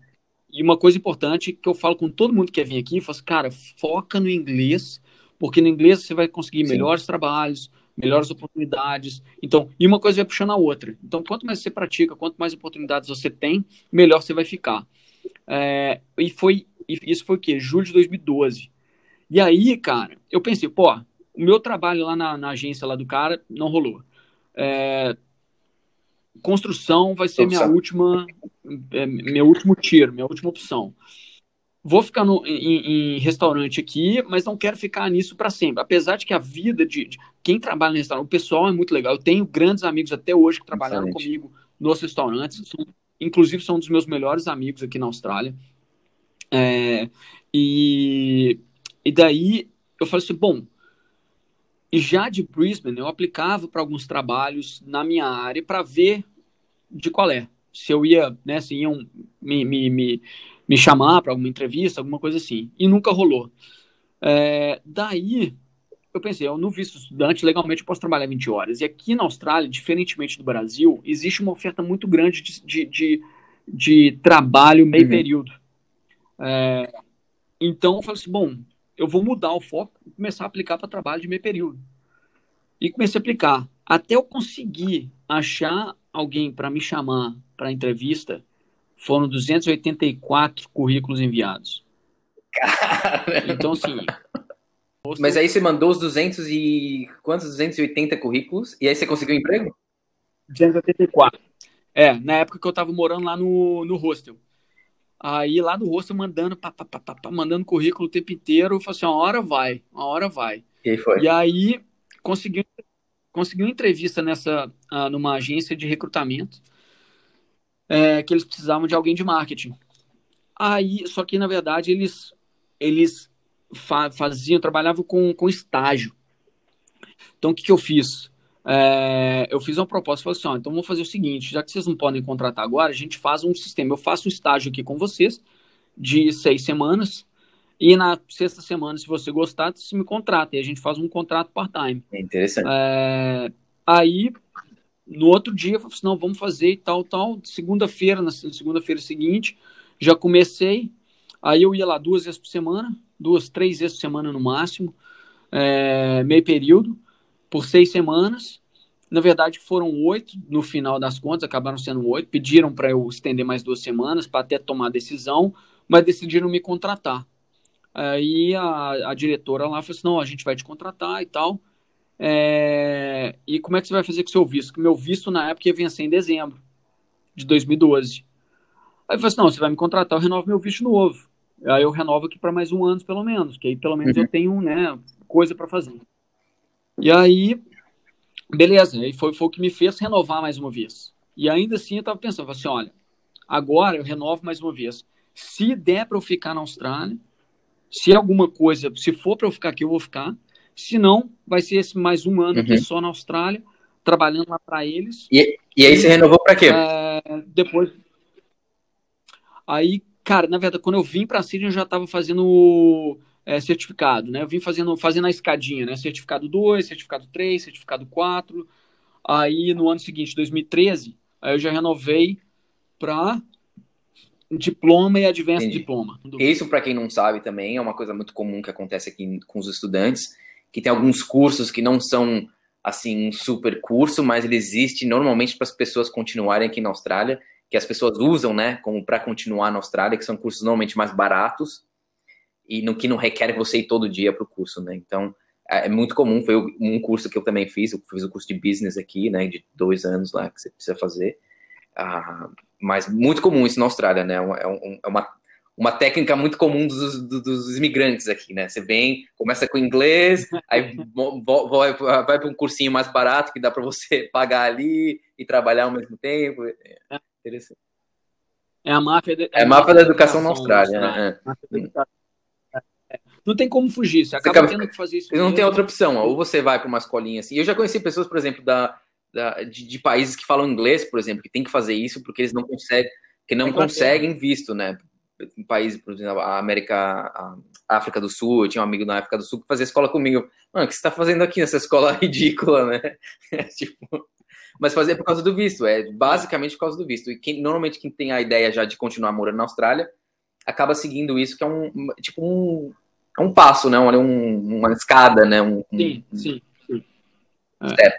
e uma coisa importante que eu falo com todo mundo que quer vir aqui, eu falo assim, cara, foca no inglês, porque no inglês você vai conseguir Sim. melhores trabalhos, melhores oportunidades. Então, e uma coisa vai puxando a outra. Então, quanto mais você pratica, quanto mais oportunidades você tem, melhor você vai ficar. É, e foi isso foi o quê? Julho de 2012. E aí, cara, eu pensei, pô, o meu trabalho lá na, na agência lá do cara não rolou. É, construção vai ser minha última, é, meu último tiro, minha última opção. Vou ficar no, em, em restaurante aqui, mas não quero ficar nisso para sempre. Apesar de que a vida de, de, quem trabalha no restaurante, o pessoal é muito legal. Eu tenho grandes amigos até hoje que trabalharam Excelente. comigo nos restaurantes. São, inclusive são um dos meus melhores amigos aqui na Austrália. É, e, e daí eu falei assim, bom, e já de Brisbane, eu aplicava para alguns trabalhos na minha área para ver de qual é. Se eu ia, né, se iam me, me, me, me chamar para alguma entrevista, alguma coisa assim. E nunca rolou. É, daí, eu pensei, eu no visto estudante, legalmente eu posso trabalhar 20 horas. E aqui na Austrália, diferentemente do Brasil, existe uma oferta muito grande de, de, de, de trabalho meio uhum. período. É, então, eu falei assim, bom, eu vou mudar o foco e começar a aplicar para trabalho de meio período. E comecei a aplicar. Até eu conseguir achar alguém para me chamar para entrevista, foram 284 currículos enviados. Caramba. Então, assim. Mas aí você mandou os 200 e. Quantos? 280 currículos? E aí você conseguiu um emprego? 284. É, na época que eu tava morando lá no, no hostel. Aí lá do rosto mandando, pá, pá, pá, pá, mandando currículo o tempo inteiro. Eu falei assim, uma hora vai, uma hora vai. E, foi? e aí consegui, consegui uma entrevista nessa, uh, numa agência de recrutamento é, que eles precisavam de alguém de marketing. Aí, só que na verdade eles, eles fa faziam, trabalhavam com, com estágio. Então o que, que eu fiz? É, eu fiz uma proposta, falei assim, ó, então vamos fazer o seguinte, já que vocês não podem contratar agora, a gente faz um sistema, eu faço um estágio aqui com vocês, de seis semanas, e na sexta semana, se você gostar, você me contrata, e a gente faz um contrato part-time. É interessante. É, aí, no outro dia, eu falei assim, não, vamos fazer e tal, tal, segunda-feira, na segunda-feira seguinte, já comecei, aí eu ia lá duas vezes por semana, duas, três vezes por semana no máximo, é, meio período, por seis semanas. Na verdade, foram oito no final das contas, acabaram sendo oito. Pediram para eu estender mais duas semanas para até tomar a decisão, mas decidiram me contratar. Aí a, a diretora lá falou assim: não, a gente vai te contratar e tal. É... E como é que você vai fazer com o seu visto? Porque meu visto na época ia vencer em dezembro de 2012. Aí eu falei assim: não, você vai me contratar, eu renovo meu visto novo. Aí eu renovo aqui para mais um ano, pelo menos, que aí pelo menos uhum. eu tenho né, coisa para fazer. E aí, beleza, aí foi, foi o que me fez renovar mais uma vez. E ainda assim eu estava pensando, assim, olha, agora eu renovo mais uma vez. Se der para eu ficar na Austrália, se alguma coisa, se for para eu ficar aqui, eu vou ficar. Se não, vai ser esse mais um ano uhum. aqui só na Austrália, trabalhando lá para eles. E, e aí você renovou para quê? É, depois. Aí, cara, na verdade, quando eu vim para Sydney, eu já estava fazendo é, certificado, né? Eu vim fazendo, fazendo a escadinha, né? Certificado 2, certificado 3, certificado 4. Aí no ano seguinte, 2013, aí eu já renovei para diploma e advanced Entendi. diploma. Isso, para quem não sabe, também é uma coisa muito comum que acontece aqui com os estudantes, que tem alguns cursos que não são assim um super curso, mas ele existe normalmente para as pessoas continuarem aqui na Austrália, que as pessoas usam, né, como para continuar na Austrália, que são cursos normalmente mais baratos e no que não requer você ir todo dia para o curso, né? Então é, é muito comum. Foi um curso que eu também fiz, eu fiz o curso de business aqui, né, de dois anos lá que você precisa fazer. Ah, mas muito comum isso na Austrália, né? É, um, é uma, uma técnica muito comum dos, dos, dos, imigrantes aqui, né? Você vem, começa com inglês, aí vai, vai para um cursinho mais barato que dá para você pagar ali e trabalhar ao mesmo tempo. É interessante. É a máfia, de, é, é a máfia da educação, educação na Austrália, né? É. Não tem como fugir, você acaba, você acaba tendo que fazer isso. Não tem outra opção, ou você vai para uma escolinha assim. Eu já conheci pessoas, por exemplo, da, da, de, de, países que falam inglês, por exemplo, que tem que fazer isso porque eles não conseguem, que não conseguem visto, né? Em países, por exemplo, a América, a África do Sul, eu tinha um amigo na África do Sul que fazia escola comigo. Mano, o que você está fazendo aqui nessa escola ridícula, né? tipo, mas fazer por causa do visto, é basicamente por causa do visto. E quem, normalmente quem tem a ideia já de continuar morando na Austrália acaba seguindo isso, que é um tipo um, é um passo, né? Um, uma escada, né? Um, sim, sim. sim. É.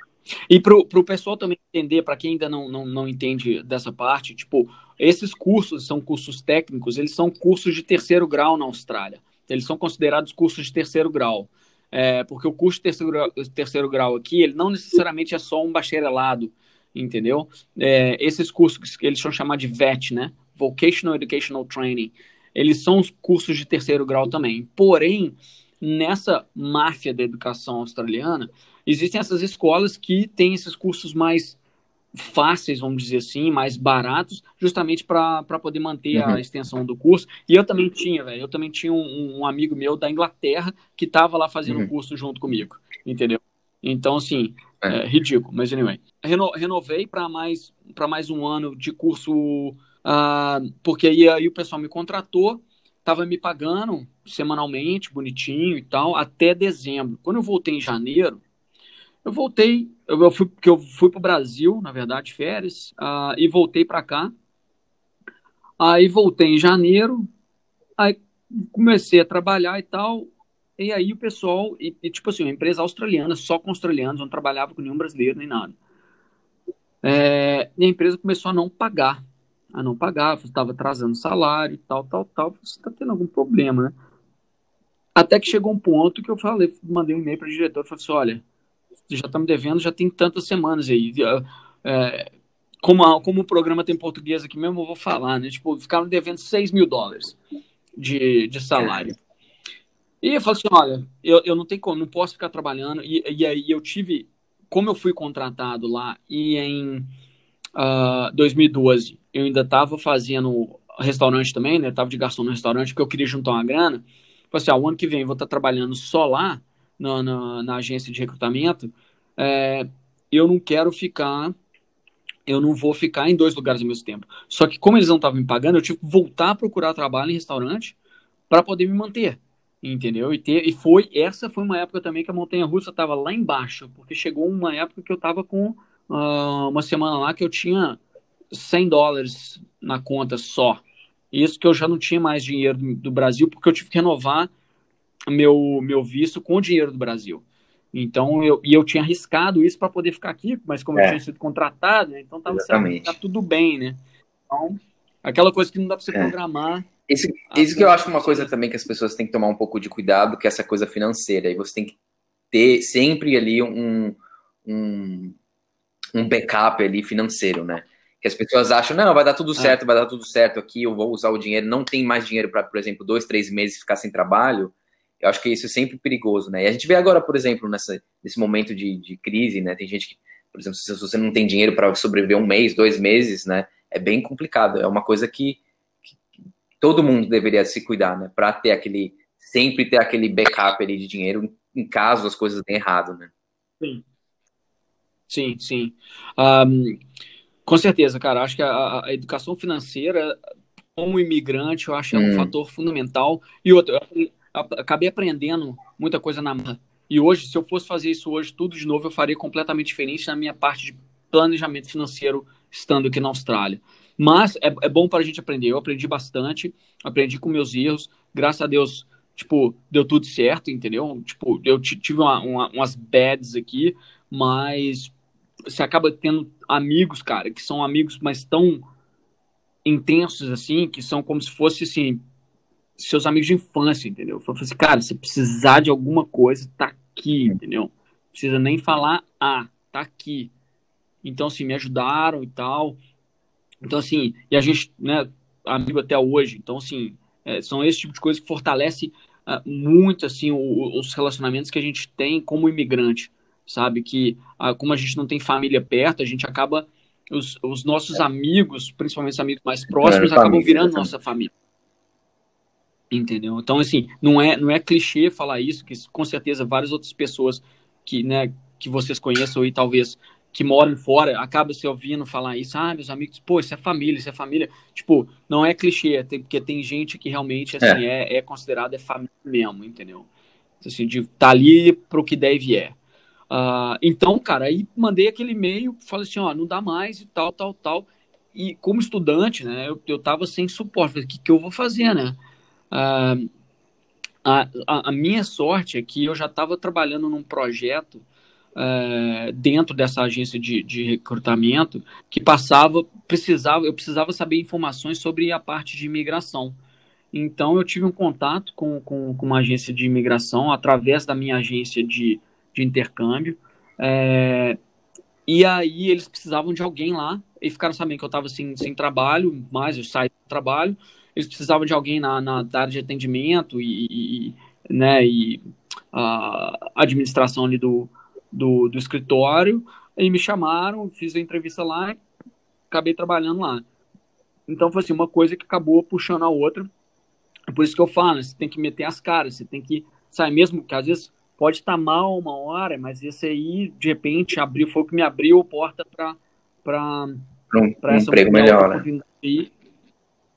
E para o pessoal também entender, para quem ainda não, não, não entende dessa parte, tipo, esses cursos são cursos técnicos, eles são cursos de terceiro grau na Austrália. Eles são considerados cursos de terceiro grau. É, porque o curso de terceiro grau, terceiro grau aqui, ele não necessariamente é só um bacharelado, entendeu? É, esses cursos que eles são chamados de VET, né? Vocational Educational Training, eles são os cursos de terceiro grau também. Porém, nessa máfia da educação australiana, existem essas escolas que têm esses cursos mais fáceis, vamos dizer assim, mais baratos, justamente para poder manter uhum. a extensão do curso. E eu também tinha, velho, eu também tinha um, um, amigo meu da Inglaterra que estava lá fazendo o uhum. um curso junto comigo, entendeu? Então, assim, é. É, ridículo, mas anyway. Reno, renovei para mais, mais um ano de curso, uh, porque aí, aí o pessoal me contratou, estava me pagando semanalmente, bonitinho e tal, até dezembro. Quando eu voltei em janeiro, eu voltei, eu, eu fui porque eu fui para o Brasil, na verdade, férias, uh, e voltei para cá. Aí voltei em janeiro, aí comecei a trabalhar e tal. E aí o pessoal, e, e tipo assim, uma empresa australiana, só com australianos, não trabalhava com nenhum brasileiro nem nada. É, e a empresa começou a não pagar, a não pagar, estava atrasando salário tal, tal, tal. Você está tendo algum problema, né? Até que chegou um ponto que eu falei, mandei um e-mail para o diretor falei assim: olha, já estamos devendo, já tem tantas semanas aí. É, como, a, como o programa tem português aqui mesmo, eu vou falar, né? Tipo, ficaram devendo 6 mil dólares de, de salário. E eu falei assim, olha, eu, eu não tenho como, não posso ficar trabalhando. E, e aí eu tive, como eu fui contratado lá e em uh, ah, 2012 eu ainda estava fazendo restaurante também, né? Tava de garçom no restaurante porque eu queria juntar uma grana. Falei assim, ah, o ano que vem eu vou estar trabalhando só lá na, na, na agência de recrutamento, é, eu não quero ficar, eu não vou ficar em dois lugares ao mesmo tempo. Só que como eles não estavam me pagando, eu tive que voltar a procurar trabalho em restaurante para poder me manter, entendeu? E, ter, e foi essa foi uma época também que a montanha russa estava lá embaixo, porque chegou uma época que eu estava com uh, uma semana lá que eu tinha 100 dólares na conta só. Isso que eu já não tinha mais dinheiro do, do Brasil, porque eu tive que renovar meu, meu visto com o dinheiro do Brasil. Então, eu, e eu tinha arriscado isso para poder ficar aqui, mas como é. eu tinha sido contratado, né, então estava tá tudo bem, né? Então, aquela coisa que não dá para você é. programar. Isso, isso que eu acho uma coisa também que as pessoas têm que tomar um pouco de cuidado, que é essa coisa financeira. E você tem que ter sempre ali um, um, um backup ali financeiro, né? Que as pessoas acham, não, vai dar tudo é. certo, é. vai dar tudo certo aqui, eu vou usar o dinheiro, não tem mais dinheiro para, por exemplo, dois, três meses ficar sem trabalho eu acho que isso é sempre perigoso, né? E a gente vê agora, por exemplo, nessa, nesse momento de, de crise, né? Tem gente que, por exemplo, se você não tem dinheiro para sobreviver um mês, dois meses, né? É bem complicado. É uma coisa que, que todo mundo deveria se cuidar, né? Para ter aquele, sempre ter aquele backup ali de dinheiro em caso as coisas deem errado, né? Sim. Sim, sim. Um, com certeza, cara. Acho que a, a, educação financeira, como imigrante, eu acho que é um hum. fator fundamental. E outro, acabei aprendendo muita coisa na marra. E hoje, se eu fosse fazer isso hoje, tudo de novo, eu faria completamente diferente na minha parte de planejamento financeiro estando aqui na Austrália. Mas é, é bom para a gente aprender. Eu aprendi bastante, aprendi com meus erros. Graças a Deus, tipo, deu tudo certo, entendeu? Tipo, eu tive uma, uma, umas bads aqui, mas você acaba tendo amigos, cara, que são amigos, mas tão intensos assim, que são como se fosse assim, seus amigos de infância, entendeu? Falei assim, cara, se precisar de alguma coisa, tá aqui, entendeu? Precisa nem falar, ah, tá aqui. Então, assim, me ajudaram e tal. Então, assim, e a gente, né, amigo até hoje. Então, assim, é, são esse tipo de coisa que fortalece uh, muito, assim, o, os relacionamentos que a gente tem como imigrante, sabe? Que, uh, como a gente não tem família perto, a gente acaba, os, os nossos é. amigos, principalmente os amigos mais próximos, é, acabam família, virando nossa família. Entendeu? Então, assim, não é, não é clichê falar isso, que com certeza várias outras pessoas que, né, que vocês conheçam e talvez que moram fora acaba se ouvindo falar isso, ah, meus amigos, pô, isso é família, isso é família. Tipo, não é clichê, tem, porque tem gente que realmente, assim, é, é, é considerada é família mesmo, entendeu? Assim, de tá ali pro que deve é. Uh, então, cara, aí mandei aquele e-mail, falei assim, ó, não dá mais e tal, tal, tal. E como estudante, né, eu, eu tava sem suporte, falei, o que, que eu vou fazer, né? Uh, a, a, a minha sorte é que eu já estava trabalhando num projeto é, dentro dessa agência de, de, recrutamento que passava, precisava, eu precisava saber informações sobre a parte de imigração. Então eu tive um contato com, com, com uma agência de imigração através da minha agência de, de intercâmbio. É, e aí eles precisavam de alguém lá e ficaram sabendo que eu estava sem, sem trabalho, mas eu saí do trabalho. Eles precisavam de alguém na, na área de atendimento e, e né, e a administração ali do, do, do escritório, e me chamaram, fiz a entrevista lá, acabei trabalhando lá. Então foi assim, uma coisa que acabou puxando a outra. Por isso que eu falo, você tem que meter as caras, você tem que sair mesmo, que às vezes pode estar mal uma hora, mas esse aí, de repente, abriu, foi o que me abriu a porta para um, um emprego melhor, né? Aí,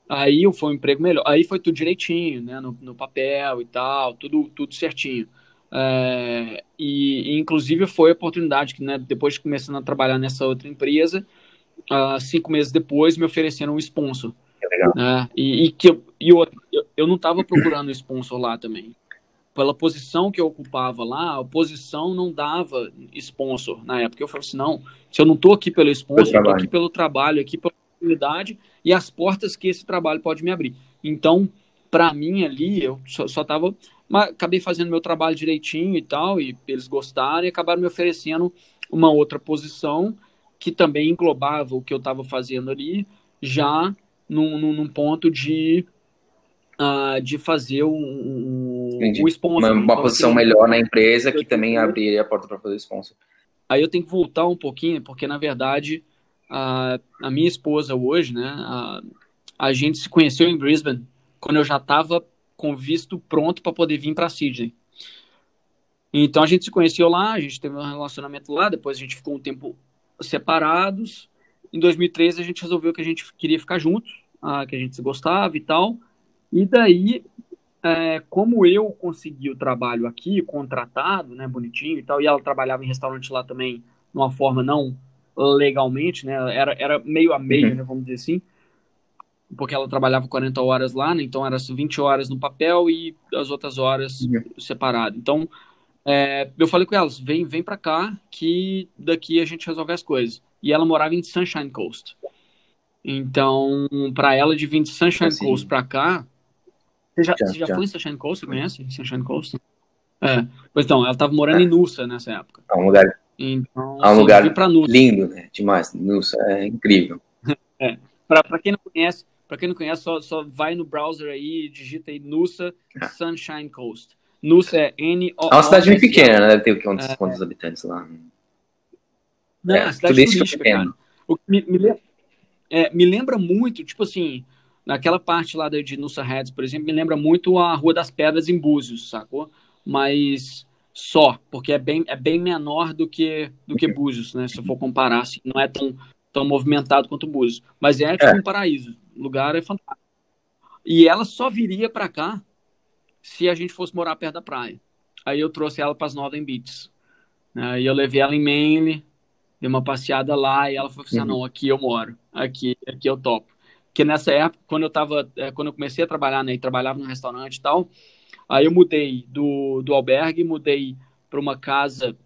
aí foi um emprego melhor. Aí foi tudo direitinho, né? No, no papel e tal, tudo, tudo certinho. É, e, e, inclusive foi a oportunidade que, né, depois de começando a trabalhar nessa outra empresa, uh, cinco meses depois me ofereceram um sponsor. Né, e, e, que eu, e eu, eu não estava procurando um sponsor lá também. Pela posição que eu ocupava lá, a posição não dava sponsor na época. Eu falei assim, não, se eu não estou aqui pelo sponsor, eu estou aqui pelo trabalho, aqui pela oportunidade e as portas que esse trabalho pode me abrir. Então, para mim ali, eu só estava mas acabei fazendo meu trabalho direitinho e tal, e eles gostaram e acabaram me oferecendo uma outra posição que também englobava o que eu estava fazendo ali, já num, num ponto de, uh, de fazer um, um, sponsor. Uma, uma posição melhor na empresa que também abriria a porta para fazer sponsor. Aí eu tenho que voltar um pouquinho, porque na verdade a, a minha esposa hoje, né, a, a gente se conheceu em Brisbane quando eu já estava com visto pronto para poder vir para Sydney. Então a gente se conheceu lá, a gente teve um relacionamento lá, depois a gente ficou um tempo separados. Em 2013 a gente resolveu que a gente queria ficar juntos, ah, que a gente se gostava e tal. E daí, é, como eu consegui o trabalho aqui, contratado, né, bonitinho e tal, e ela trabalhava em restaurante lá também, de uma forma não legalmente, né, era, era meio a meio, uhum. né, vamos dizer assim porque ela trabalhava 40 horas lá, né? então era 20 horas no papel e as outras horas uhum. separado. Então, é, eu falei com elas, vem, vem para cá que daqui a gente resolve as coisas. E ela morava em Sunshine Coast. Então, para ela de vir de Sunshine assim, Coast para cá, você já, já, você já, já, foi em Sunshine Coast? Você conhece Sunshine Coast? É. Pois então, ela estava morando é. em Nusa nessa época. É um lugar, então, é um assim, lugar lindo, né? Demais. Nusa é incrível. é. Para quem não conhece, para quem não conhece, só, só vai no browser aí e digita aí Nusa Sunshine Coast. Nusa é n o É uma cidade bem pequena, né? Deve ter quantos, é... quantos habitantes lá? Não, é, a cidade turística, cara. O que me, me, é, me, lembra muito, tipo assim, naquela parte lá de Nusa Heads, por exemplo, me lembra muito a Rua das Pedras em Búzios, sacou? Mas só, porque é bem, é bem menor do que, do que Búzios, né? Se eu for comparar, assim, não é tão, tão movimentado quanto Búzios. Mas é tipo é. um paraíso lugar é fantástico. E ela só viria para cá se a gente fosse morar perto da praia. Aí eu trouxe ela para as Northern Beaches. Aí eu levei ela em Maine, dei uma passeada lá e ela falou assim, ah, uhum. não, aqui eu moro, aqui, aqui eu topo. Porque nessa época, quando eu tava, é, quando eu comecei a trabalhar, né, e trabalhava no restaurante e tal, aí eu mudei do, do albergue, mudei para uma casa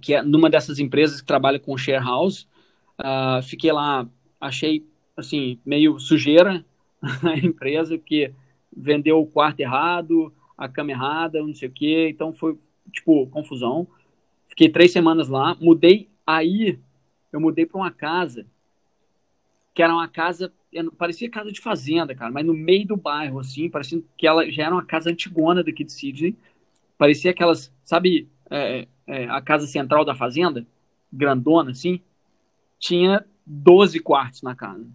que é numa dessas empresas que trabalha com share house. Uh, fiquei lá, achei assim meio sujeira a empresa porque vendeu o quarto errado, a cama errada, não sei o que, então foi tipo confusão. Fiquei três semanas lá, mudei aí, eu mudei para uma casa que era uma casa parecia casa de fazenda, cara, mas no meio do bairro, assim, parecia que ela já era uma casa antigona daqui de Sydney. Parecia aquelas, sabe, é, é, a casa central da fazenda, grandona, assim. Tinha 12 quartos na casa.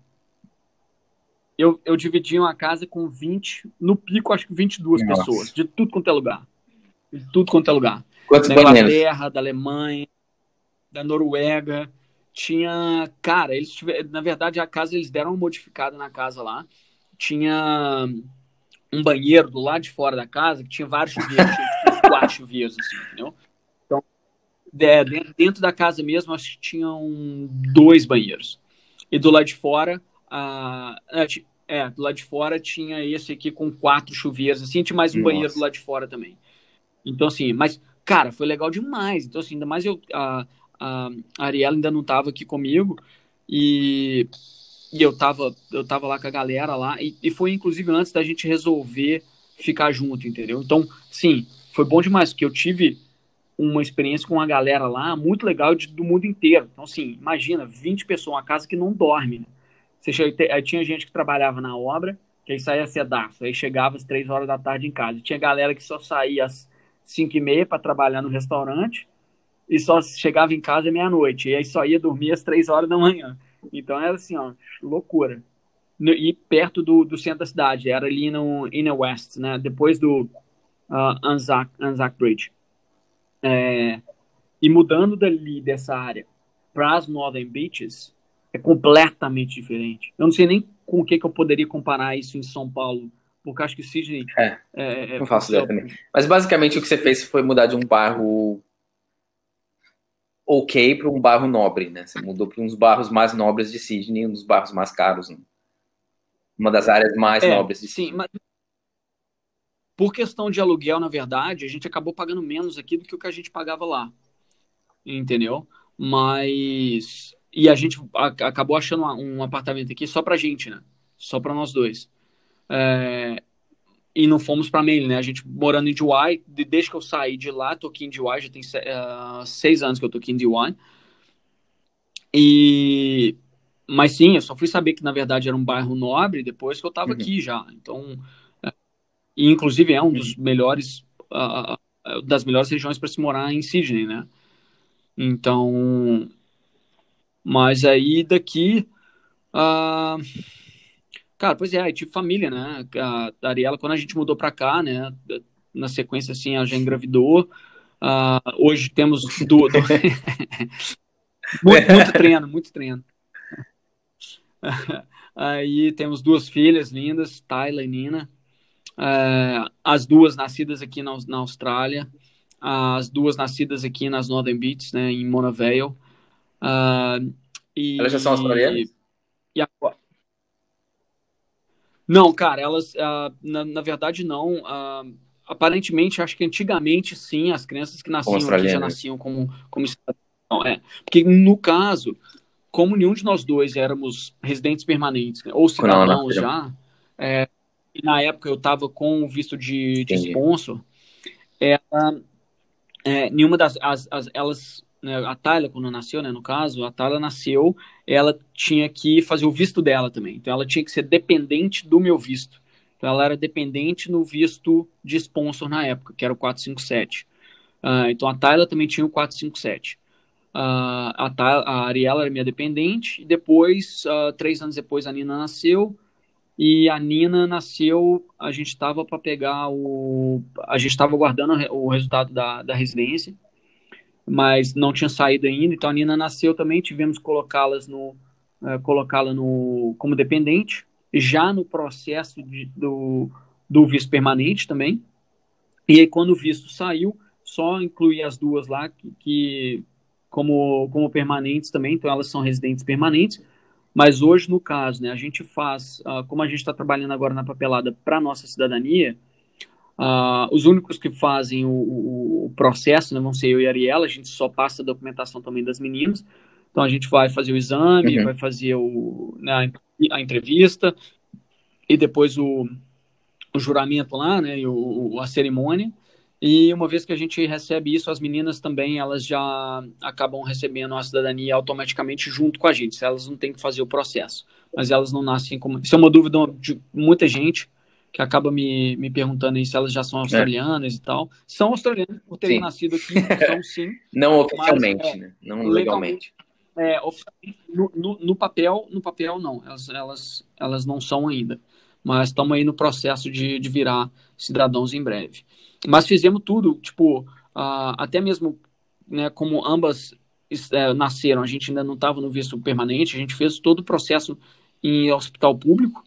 Eu, eu dividi uma casa com 20, no pico, acho que 22 Nossa. pessoas, de tudo quanto é lugar. De tudo quanto é lugar. Quantos da Inglaterra, da Alemanha, da Noruega tinha, cara, eles tiveram, na verdade a casa eles deram uma modificada na casa lá. Tinha um banheiro do lado de fora da casa que tinha vários chuveiros, tinha tipo, quatro chuveiros assim, entendeu? Então, é, dentro da casa mesmo, acho que tinham dois banheiros. E do lado de fora, a, é, do lado de fora tinha esse aqui com quatro chuveiros, assim, tinha mais um Nossa. banheiro do lado de fora também. Então, assim, mas, cara, foi legal demais. Então, assim, ainda mais eu. A, a Ariela ainda não estava aqui comigo e, e eu tava eu tava lá com a galera lá e, e, foi inclusive antes da gente resolver ficar junto, entendeu? Então, sim, foi bom demais porque eu tive uma experiência com a galera lá muito legal de, do mundo inteiro. Então, assim, imagina, 20 pessoas, uma casa que não dorme. Né? Você chega, aí tinha gente que trabalhava na obra, que aí saía cedaço, aí chegava às 3 horas da tarde em casa. E tinha galera que só saía às 5 e meia para trabalhar no restaurante e só chegava em casa meia-noite. E aí só ia dormir às três horas da manhã. Então era assim, ó, loucura. E perto do, do centro da cidade, era ali no Inner West, né? Depois do uh, Anzac, Anzac Bridge. É, e mudando dali dessa área para as Northern Beaches, é completamente diferente. Eu não sei nem com o que, que eu poderia comparar isso em São Paulo, porque acho que Sydney. É, é, é não faço ideia também. Mas basicamente o que você fez foi mudar de um bairro ok para um bairro nobre, né? Você mudou para uns bairros mais nobres de Sydney, um dos bairros mais caros, né? uma das áreas mais é, nobres de Sydney. Sim, mas por questão de aluguel, na verdade, a gente acabou pagando menos aqui do que o que a gente pagava lá, entendeu? Mas e a gente acabou achando um apartamento aqui só para gente, né? Só para nós dois. É, e não fomos para Maine, né? A gente morando em Dewey, desde que eu saí de lá, tô aqui em Dewey, já tem uh, seis anos que eu tô aqui em Dewey. E mas sim, eu só fui saber que na verdade era um bairro nobre depois que eu tava uhum. aqui já. Então, é, e inclusive é um dos melhores uh, das melhores regiões para se morar em Sydney, né? Então, mas aí daqui uh, Cara, pois é, tive família, né? A Ariela, quando a gente mudou pra cá, né? Na sequência, assim, ela já engravidou. Uh, hoje temos duas. Do... muito, muito treino, muito treino. Aí temos duas filhas lindas, Tayla e Nina. Uh, as duas nascidas aqui na, na, Austrália. As duas nascidas aqui nas Northern Beaches, né? Em Mona Vale. Uh, e, Elas já são australianas? E, e não, cara, elas, uh, na, na, verdade, não. Uh, aparentemente, acho que antigamente, sim, as crianças que nasciam aqui já nasciam como, como não, é. Porque, no caso, como nenhum de nós dois éramos residentes permanentes, né, ou cidadãos já, é, e na época eu estava com o visto de, de sponsor, ela, é, nenhuma das, as, as, elas a Tayla, quando nasceu, né, no caso, a Tayla nasceu, ela tinha que fazer o visto dela também. Então, ela tinha que ser dependente do meu visto. Então, ela era dependente no visto de sponsor na época, que era o 457. Uh, ah, então, a Tayla também tinha o 457. Uh, ah, a, Tayla, a Ariela era minha dependente, e depois, uh, três anos depois, a Nina nasceu, e a Nina nasceu, a gente estava para pegar o... A gente estava guardando o resultado da, da residência, mas não tinha saído ainda. Então a Nina nasceu também, tivemos que colocá-las no uh, colocá-la no como dependente, já no processo de, do, do visto permanente também. E aí quando o visto saiu, só incluí as duas lá que, que como, como permanentes também, então elas são residentes permanentes. Mas hoje, no caso, né, a gente faz, uh, como a gente está trabalhando agora na papelada para nossa cidadania, uh, os únicos que fazem o, o, o, processo né, vão ser eu e a Ariela, a gente só passa a documentação também das meninas. Então a gente vai fazer o exame, uhum. vai fazer o, né, a entrevista e depois o, o juramento lá, né, e o, a cerimônia. E uma vez que a gente recebe isso, as meninas também elas já acabam recebendo a cidadania automaticamente junto com a gente. Elas não têm que fazer o processo, mas elas não nascem como. Isso é uma dúvida de muita gente que acaba me, me perguntando aí se elas já são é. australianas é. e tal. São australianas por terem sim. nascido aqui, são sim. não oficialmente, mas, é, né? Não legalmente. É, no, no, no, papel, no papel não, elas, elas, elas não são ainda, mas estamos aí no processo de, de virar cidadãos em breve. Mas fizemos tudo, tipo, uh, até mesmo né, como ambas uh, nasceram, a gente ainda não estava no visto permanente, a gente fez todo o processo em hospital público,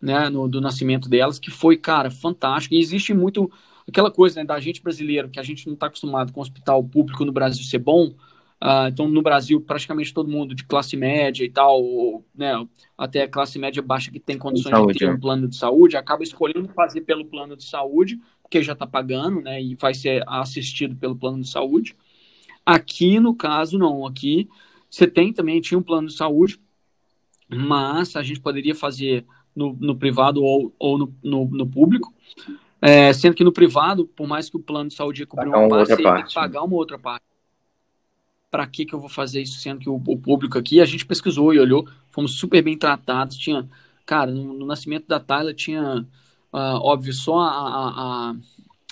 né, no, do nascimento delas, que foi, cara, fantástico. E existe muito aquela coisa né, da gente brasileiro, que a gente não está acostumado com hospital público no Brasil ser bom, Uh, então, no Brasil, praticamente todo mundo de classe média e tal, ou, né, até classe média baixa que tem condições saúde, de ter um é. plano de saúde, acaba escolhendo fazer pelo plano de saúde, porque já está pagando, né, e vai ser assistido pelo plano de saúde. Aqui, no caso, não. Aqui, você tem também, tinha um plano de saúde, mas a gente poderia fazer no, no privado ou, ou no, no, no público, é, sendo que no privado, por mais que o plano de saúde cobrir uma, uma parte, você tem que pagar uma outra parte. Para que, que eu vou fazer isso, sendo que o, o, público aqui, a gente pesquisou e olhou, fomos super bem tratados, tinha, cara, no, no nascimento da Tyler tinha, uh, óbvio, só a, a,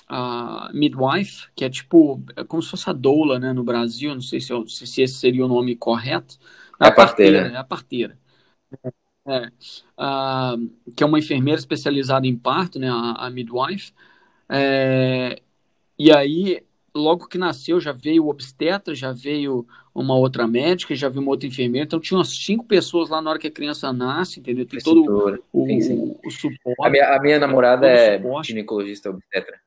a, midwife, que é tipo, é como se fosse a doula, né, no Brasil, não sei se, eu, se, esse seria o nome correto, é a, parteira, É a parteira. É, uh, que é uma enfermeira especializada em parto, né, a, a midwife, é, e aí logo que nasceu já veio o obstetra, já veio uma outra médica, já veio uma outra enfermeira. Então tinha umas cinco pessoas lá na hora que a criança nasce, entendeu? Tem todo o, sim, sim. o, o suporte. A minha, a minha namorada é ginecologista obstetra.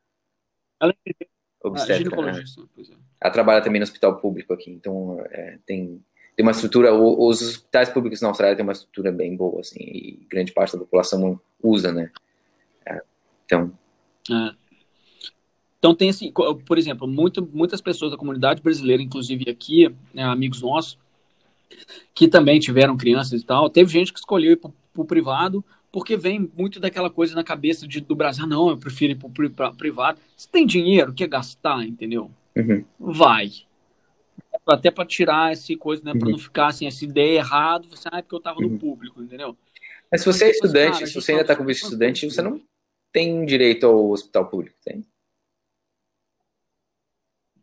Ela é obstetra, ah, ginecologista. Né? É. Ela trabalha também no hospital público aqui, então é, tem tem uma estrutura, os hospitais públicos na Austrália têm uma estrutura bem boa, assim, e grande parte da população usa, né? É, então. É. Então tem assim, por exemplo, muito, muitas pessoas da comunidade brasileira, inclusive aqui, né, amigos nossos, que também tiveram crianças e tal, teve gente que escolheu ir para o privado, porque vem muito daquela coisa na cabeça de, do Brasil, ah, não, eu prefiro ir para o privado. Se tem dinheiro, quer gastar, entendeu? Uhum. Vai. Até para tirar essa coisa, né, uhum. para não ficar assim, essa ideia errada, você, ah, é porque eu estava uhum. no público, entendeu? Mas se você é estudante, cara, se você ainda está com visto estudante, você não tem direito ao hospital público, tem?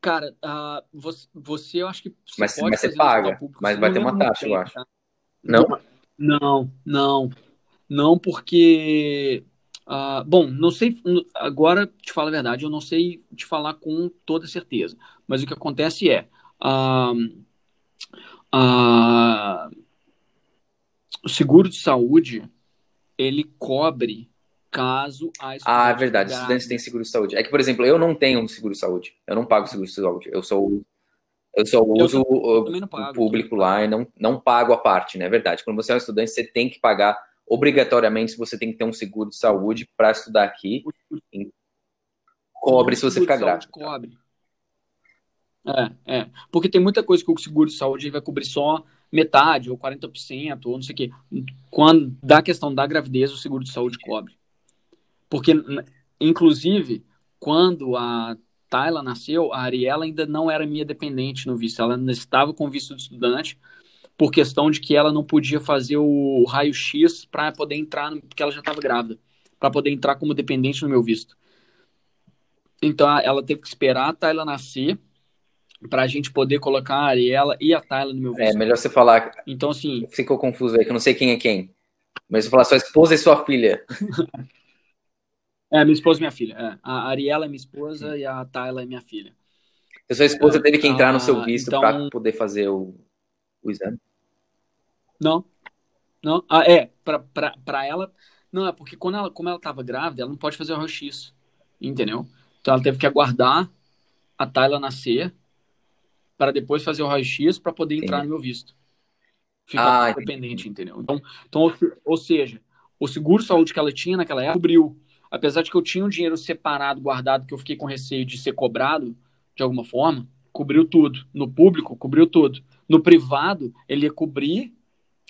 Cara, uh, você, você, eu acho que. Você mas, mas você paga. Mas vai ter uma taxa, eu acho. Tá? Não? Não, não. Não, porque. Uh, bom, não sei. Agora, te falo a verdade, eu não sei te falar com toda certeza. Mas o que acontece é. Uh, o seguro de saúde ele cobre caso a Ah, é verdade. Estudantes têm seguro de saúde. É que, por exemplo, eu não tenho um seguro de saúde. Eu não pago seguro de saúde. Eu só, eu só uso eu o, pago, o, público lá e não, não pago a parte, né? É verdade. Quando você é um estudante, você tem que pagar obrigatoriamente. Você tem que ter um seguro de saúde para estudar aqui. Cobre se você ficar grávido. Cobre. É, é. Porque tem muita coisa que o seguro de saúde vai cobrir só metade, ou 40%, ou não sei o quê. Quando da questão da gravidez, o seguro de saúde cobre. Porque, inclusive, quando a Tayla nasceu, a Ariela ainda não era minha dependente no visto. Ela ainda estava com visto de estudante, por questão de que ela não podia fazer o raio-x para poder entrar, porque ela já estava grávida, para poder entrar como dependente no meu visto. Então ela teve que esperar a Tayla nascer para a gente poder colocar a Ariela e a Tayla no meu visto. É melhor você falar. Então assim. Ficou confuso aí, que eu não sei quem é quem. Mas você falar sua esposa e sua filha. É, minha esposa e minha filha. É. A Ariela é minha esposa e a Tayla é minha filha. A sua esposa teve que entrar no seu ah, visto então... para poder fazer o, o exame? Não. Não. Ah, é, para ela. Não, é porque quando ela, como ela estava grávida, ela não pode fazer o raio-x. Entendeu? Então ela teve que aguardar a Tayla nascer para depois fazer o raio-x para poder entrar no meu visto. Fica ah, dependente, entendeu? Então, então, ou seja, o seguro saúde que ela tinha naquela época cobriu. Apesar de que eu tinha um dinheiro separado, guardado, que eu fiquei com receio de ser cobrado de alguma forma, cobriu tudo. No público, cobriu tudo. No privado, ele ia cobrir,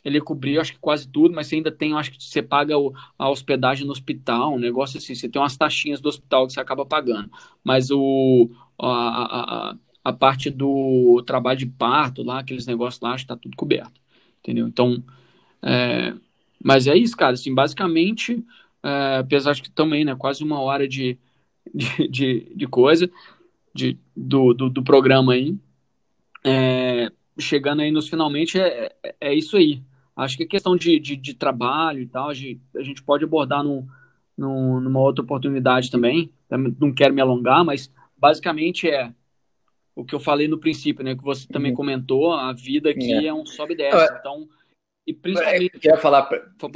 ele ia cobrir, acho que quase tudo, mas você ainda tem, acho que você paga a hospedagem no hospital, um negócio assim, você tem umas taxinhas do hospital que você acaba pagando. Mas o, a, a, a parte do trabalho de parto lá, aqueles negócios lá, está tudo coberto. Entendeu? Então, é, mas é isso, cara, assim, basicamente, é, apesar de que também, né, quase uma hora de, de, de, de coisa, de, do, do, do programa aí, é, chegando aí nos finalmente, é, é, é isso aí. Acho que a questão de, de, de trabalho e tal, a gente, a gente pode abordar num, numa outra oportunidade também, não quero me alongar, mas basicamente é o que eu falei no princípio, né? Que você também uhum. comentou, a vida aqui é, é um sobe e desce. Então, e principalmente. Eu queria falar,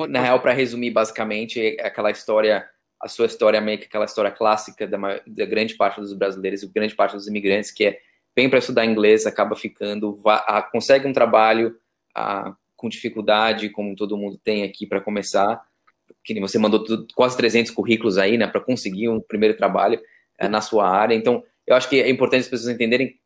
na real, para resumir basicamente, é aquela história, a sua história meio que aquela história clássica da, da grande parte dos brasileiros e grande parte dos imigrantes, que é vem para estudar inglês, acaba ficando, consegue um trabalho a, com dificuldade, como todo mundo tem aqui para começar, que você mandou tudo, quase 300 currículos aí, né, para conseguir um primeiro trabalho é, na sua área. Então, eu acho que é importante as pessoas entenderem,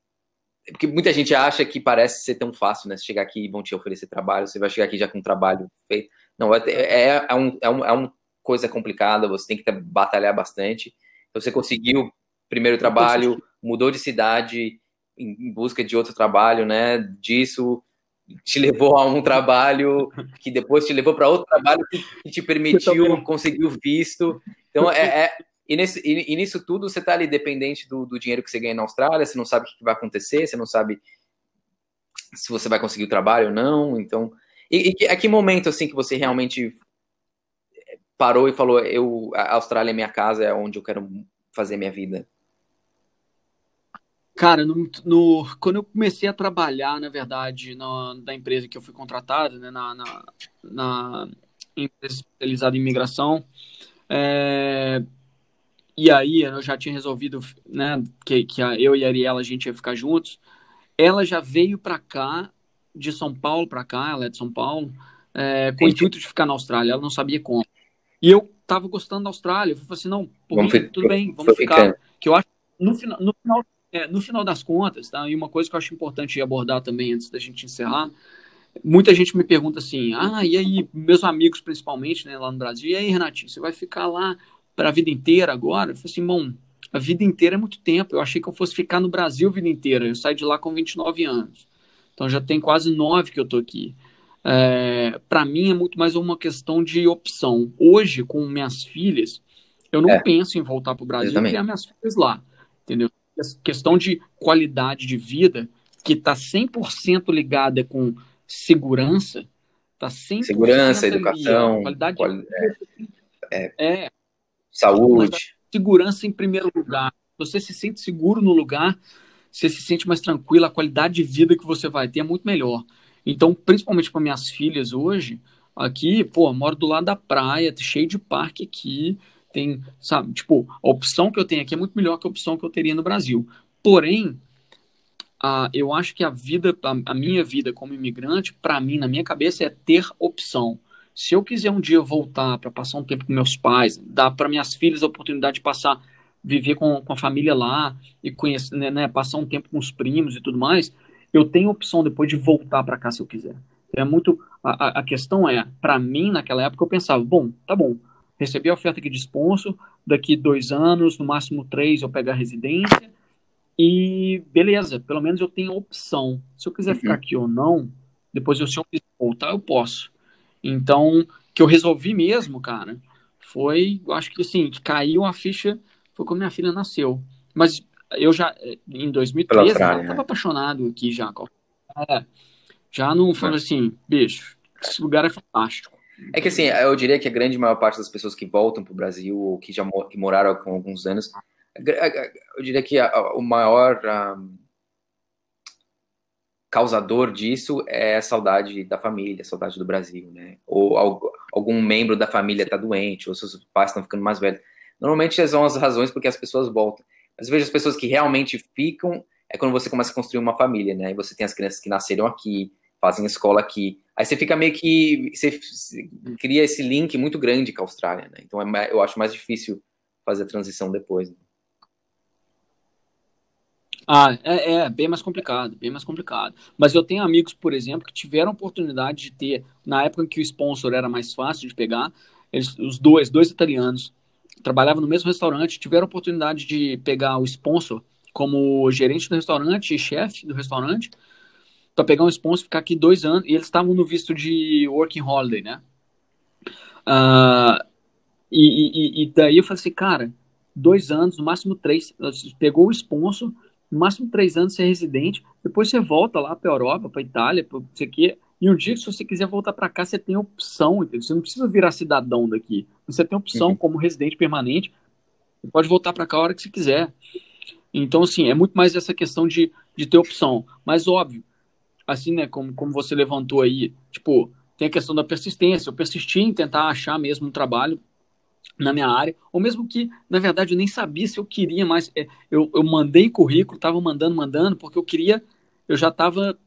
porque muita gente acha que parece ser tão fácil, né? chegar aqui e vão te oferecer trabalho, você vai chegar aqui já com um trabalho feito. Não, é, é, é, um, é, um, é uma coisa complicada, você tem que batalhar bastante. Então, você conseguiu primeiro trabalho, mudou de cidade em busca de outro trabalho, né? Disso te levou a um trabalho que depois te levou para outro trabalho que te permitiu conseguir o visto. Então, é, é e, nesse, e, e, nisso tudo você está ali dependente do, do, dinheiro que você ganha na Austrália, você não sabe o que vai acontecer, você não sabe se você vai conseguir o trabalho ou não. Então, e, e a que momento assim que você realmente parou e falou, eu a Austrália é minha casa, é onde eu quero fazer minha vida? Cara, no, no, quando eu comecei a trabalhar, na verdade, na, na empresa que eu fui contratado, né, na, na, na empresa especializada em imigração, é, e aí eu já tinha resolvido, né, que, que eu e a Ariela a gente ia ficar juntos. Ela já veio para cá, de São Paulo para cá, ela é de São Paulo, é, com o intuito de ficar na Austrália, ela não sabia como. E eu tava gostando da Austrália, eu falei assim, não, por mim, tudo bem, vamos ficar. Que eu acho, no final, no final, é, no final das contas, tá, e uma coisa que eu acho importante abordar também, antes da gente encerrar, muita gente me pergunta assim, ah, e aí, meus amigos principalmente, né, lá no Brasil, e aí, Renatinho, você vai ficar lá para a vida inteira agora? Eu falei assim, bom, a vida inteira é muito tempo. Eu achei que eu fosse ficar no Brasil a vida inteira. Eu saí de lá com 29 anos. Então já tem quase nove que eu tô aqui. É, para mim é muito mais uma questão de opção. Hoje, com minhas filhas, eu não é. penso em voltar para o Brasil e criar minhas filhas lá. Entendeu? questão de qualidade de vida, que está 100% ligada com segurança, está 100% Segurança, educação, qualidade quali... é, é, Saúde. segurança em primeiro lugar. Você se sente seguro no lugar, você se sente mais tranquilo, a qualidade de vida que você vai ter é muito melhor. Então, principalmente para minhas filhas hoje, aqui, pô, moro do lado da praia, cheio de parque aqui, tem, sabe, tipo, a opção que eu tenho aqui é muito melhor que a opção que eu teria no Brasil. Porém, a, eu acho que a vida, a, a minha vida como imigrante, para mim, na minha cabeça, é ter opção. Se eu quiser um dia voltar para passar um tempo com meus pais, dar para minhas filhas a oportunidade de passar, viver com, com a família lá e conhecer, né, né, passar um tempo com os primos e tudo mais, eu tenho opção depois de voltar para cá se eu quiser. É muito a, a questão é, para mim naquela época eu pensava, bom, tá bom, recebi a oferta aqui de sponsor, daqui dois anos, no máximo três, eu pego a residência e beleza, pelo menos eu tenho opção. Se eu quiser uhum. ficar aqui ou não, depois eu se eu quiser voltar eu posso. Então, que eu resolvi mesmo, cara, foi, eu acho que assim, que caiu a ficha, foi quando minha filha nasceu. Mas eu já, em 2013, eu tava né? apaixonado aqui já. É, já não falei assim, bicho, esse lugar é fantástico. É que assim, eu diria que a grande maior parte das pessoas que voltam para o Brasil ou que já que moraram há alguns anos, eu diria que o maior um, causador disso é a saudade da família, a saudade do Brasil, né? Ou algum membro da família está doente, ou seus pais estão ficando mais velhos. Normalmente são as razões porque as pessoas voltam. Mas vejo as pessoas que realmente ficam, é quando você começa a construir uma família, né? E você tem as crianças que nasceram aqui, fazem escola aqui. Aí você fica meio que. Você cria esse link muito grande com a Austrália, né? Então é, eu acho mais difícil fazer a transição depois. Né? Ah, é, é, bem mais complicado, bem mais complicado. Mas eu tenho amigos, por exemplo, que tiveram oportunidade de ter, na época em que o sponsor era mais fácil de pegar, eles, os dois, dois italianos, trabalhavam no mesmo restaurante, tiveram oportunidade de pegar o sponsor como gerente do restaurante e chefe do restaurante, para pegar um sponsor, ficar aqui dois anos, e eles estavam no visto de working holiday, né? Uh, e, e, e, daí eu falei assim, cara, dois anos, no máximo três, pegou o sponsor, no máximo três anos ser é residente, depois você volta lá para a Europa, para a Itália, para você que e um dia, se você quiser voltar para cá, você tem opção, entendeu? Você não precisa virar cidadão daqui. Você tem opção uhum. como residente permanente. Você pode voltar para cá a hora que você quiser. Então, assim, é muito mais essa questão de, de ter opção. Mas, óbvio, assim, né, como, como você levantou aí, tipo, tem a questão da persistência. Eu persisti em tentar achar mesmo um trabalho na minha área, ou mesmo que, na verdade, eu nem sabia se eu queria mais. É, eu, eu mandei currículo, estava mandando, mandando, porque eu queria, eu já estava,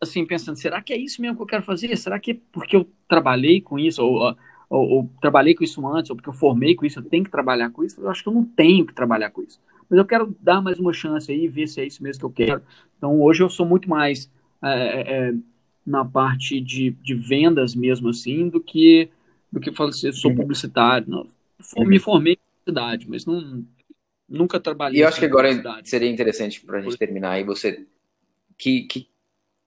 assim, pensando, será que é isso mesmo que eu quero fazer? Será que é porque eu trabalhei com isso, ou, ou, ou trabalhei com isso antes, ou porque eu formei com isso, eu tenho que trabalhar com isso? Eu acho que eu não tenho que trabalhar com isso. Mas eu quero dar mais uma chance aí, ver se é isso mesmo que eu quero. Então, hoje eu sou muito mais é, é, é na parte de, de vendas mesmo, assim, do que do que falar assim, sou uhum. publicitário. Não, uhum. me formei em publicidade, mas não, nunca trabalhei. E eu acho que agora seria interessante para a gente terminar aí você que, que,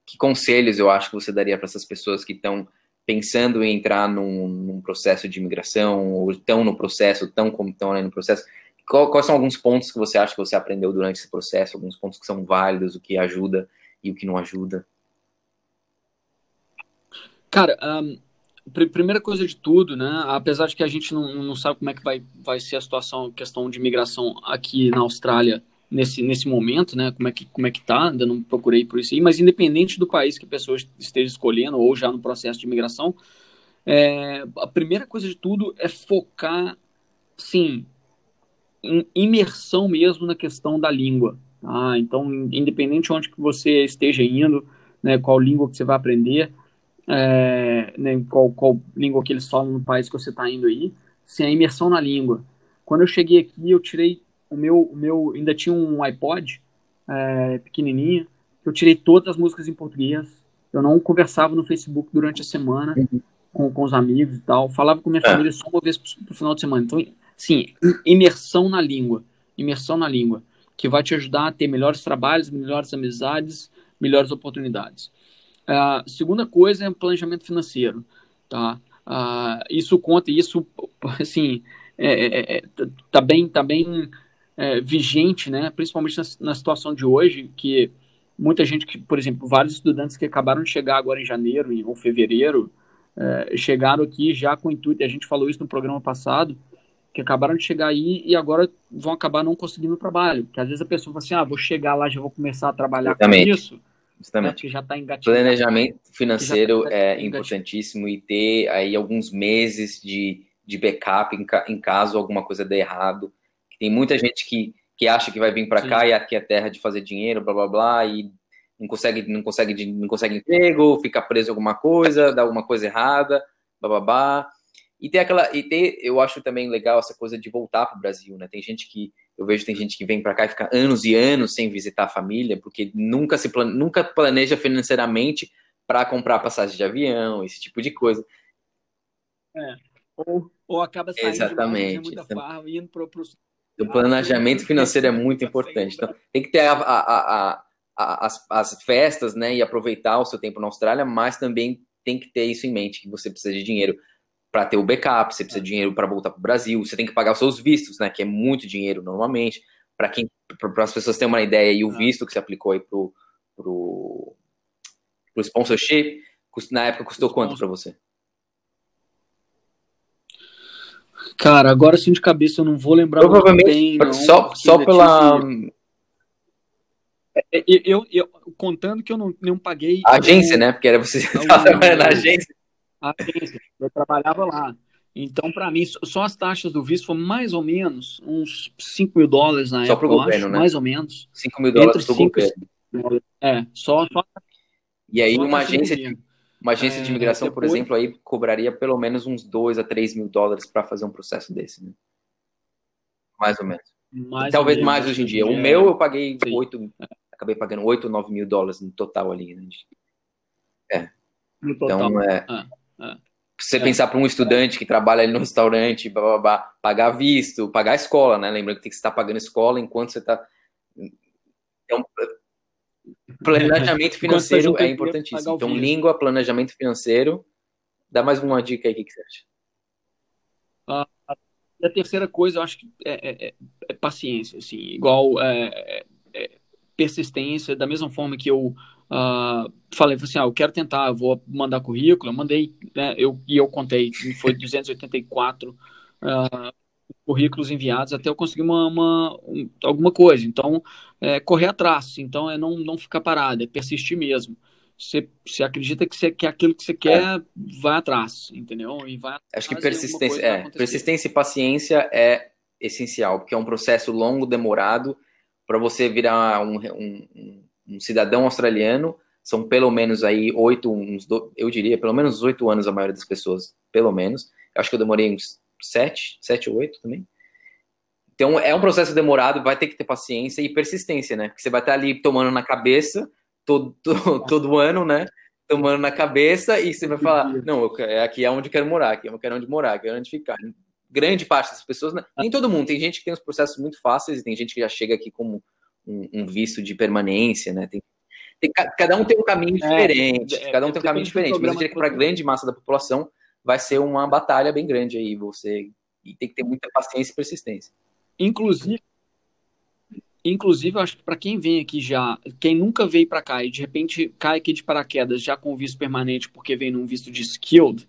que, conselhos eu acho que você daria para essas pessoas que estão pensando em entrar num, num, processo de imigração ou estão no processo, tão como estão no processo. Qual, quais são alguns pontos que você acha que você aprendeu durante esse processo? Alguns pontos que são válidos, o que ajuda e o que não ajuda? Cara, um, primeira coisa de tudo, né? Apesar de que a gente não, não sabe como é que vai, vai ser a situação, questão de imigração aqui na Austrália nesse, nesse momento, né? Como é que como é que tá? Ainda não procurei por isso aí, mas independente do país que a pessoa esteja escolhendo ou já no processo de imigração, é, a primeira coisa de tudo é focar, sim, em imersão mesmo na questão da língua. Tá? Então, independente de onde que você esteja indo, né? Qual língua que você vai aprender é, né, qual, qual língua que eles falam no país que você está indo aí, sem a imersão na língua. Quando eu cheguei aqui, eu tirei o meu, o meu ainda tinha um iPod é, pequenininho, eu tirei todas as músicas em português. Eu não conversava no Facebook durante a semana uhum. com, com os amigos e tal. Falava com minha é. família só uma vez pro final de semana. Então, sim, imersão na língua. Imersão na língua. Que vai te ajudar a ter melhores trabalhos, melhores amizades, melhores oportunidades. A segunda coisa é o planejamento financeiro, tá? Uh, isso conta, isso, assim, é, é, é, tá bem, tá bem é, vigente, né? Principalmente na, na, situação de hoje, que muita gente, que, por exemplo, vários estudantes que acabaram de chegar agora em janeiro ou fevereiro, é, chegaram aqui já com o intuito, e a gente falou isso no programa passado, que acabaram de chegar aí e agora vão acabar não conseguindo trabalho. Que às vezes a pessoa fala assim, ah, vou chegar lá, já vou começar a trabalhar Exatamente. com isso Justamente. Né, já tá Planejamento financeiro tá é importantíssimo e ter aí alguns meses de, de backup em, em caso alguma coisa dê errado. Tem muita gente que, que acha que vai vir para cá e aqui é terra de fazer dinheiro, blá blá blá, e não consegue, não consegue, não consegue emprego, fica preso em alguma coisa, dá alguma coisa errada, blá blá blá. E tem aquela, e ter, eu acho também legal essa coisa de voltar para o Brasil, né? Tem gente que eu vejo tem gente que vem para cá e fica anos e anos sem visitar a família, porque nunca se plane, nunca planeja financeiramente para comprar passagem de avião, esse tipo de coisa. É. Ou, ou acaba saindo Exatamente. de muita então, farra, indo pro, pro... O planejamento financeiro é muito importante. Então, tem que ter a, a, a, as, as festas, né, e aproveitar o seu tempo na Austrália, mas também tem que ter isso em mente, que você precisa de dinheiro para ter o backup, você precisa de dinheiro para voltar para o Brasil, você tem que pagar os seus vistos, né? Que é muito dinheiro normalmente. Para quem, para as pessoas terem uma ideia, e o visto que se aplicou aí pro, pro, pro sponsorship, na época custou quanto para você? Cara, agora sim de cabeça eu não vou lembrar Provavelmente, bem, não, só, só pela. É, é, eu, eu, eu, contando que eu não, não paguei. A agência, né? Porque era você estava trabalhando na agência agência, eu trabalhava lá. Então, para mim, só as taxas do visto foram mais ou menos uns 5 mil dólares na só época, governo, acho, né? mais ou menos. 5 mil dólares cinco e governo. É, só, só, E aí só uma agência, de, uma agência de É, imigração, por depois- exemplo, aí cobraria pelo menos uns 2 a 3 mil dólares para fazer um processo desse, né? Mais ou menos. Mais Talvez ou menos, mais hoje em dia. O é, meu eu paguei Sim. 8, acabei pagando 8 ou 9 mil dólares no total ali, né? no total. Então, é. Ah. Se você É. pensar para um estudante que trabalha ali no restaurante, blá, blá, blá, pagar visto, pagar a escola, né? Lembrando que tem que estar pagando escola enquanto você está. Então, planejamento Enquanto tá financeiro é dinheiro pra importantíssimo. pagar o Então, língua, planejamento financeiro. Dá mais uma dica aí, o que você acha? E a terceira coisa, eu acho que é, é- é- é paciência, assim, igual é, é- é persistência, da mesma forma que eu ah, falei, assim, ah, eu quero tentar, eu vou mandar currículo, eu mandei, né, eu, e eu contei, foi 284 ah, currículos enviados até eu conseguir uma, uma- um- alguma coisa. Então, é correr atrás, então é não, não ficar parado, é persistir mesmo. Você, você acredita que você quer aquilo que você quer, vai atrás, entendeu? E vai Acho que persistência, é, persistência e paciência é essencial, porque é um processo longo, demorado, para você virar um, um- um- cidadão australiano, são pelo menos aí oito, eu diria, pelo menos oito anos a maioria das pessoas, pelo menos. Eu acho que eu demorei uns sete, sete ou oito também. Então é um processo demorado, vai ter que ter paciência e persistência, né? Porque você vai estar ali tomando na cabeça todo, todo, todo ano, né? Tomando na cabeça e você vai falar, não, eu, quero- é aqui é onde eu quero morar, aqui eu quero onde morar, aqui é onde ficar. Grande parte das pessoas, né? nem todo mundo, tem gente que tem os processos muito fáceis e tem gente que já chega aqui como um, um visto de permanência, né? Tem, tem ca- cada um tem um caminho É, diferente, é, cada um tem um caminho diferente, mas eu diria que para a grande massa da população vai ser uma batalha bem grande aí, você e tem que ter muita paciência e persistência. Inclusive, inclusive, eu acho que para quem vem aqui já, quem nunca veio para cá e de repente cai aqui de paraquedas já com visto permanente porque vem num visto de skilled,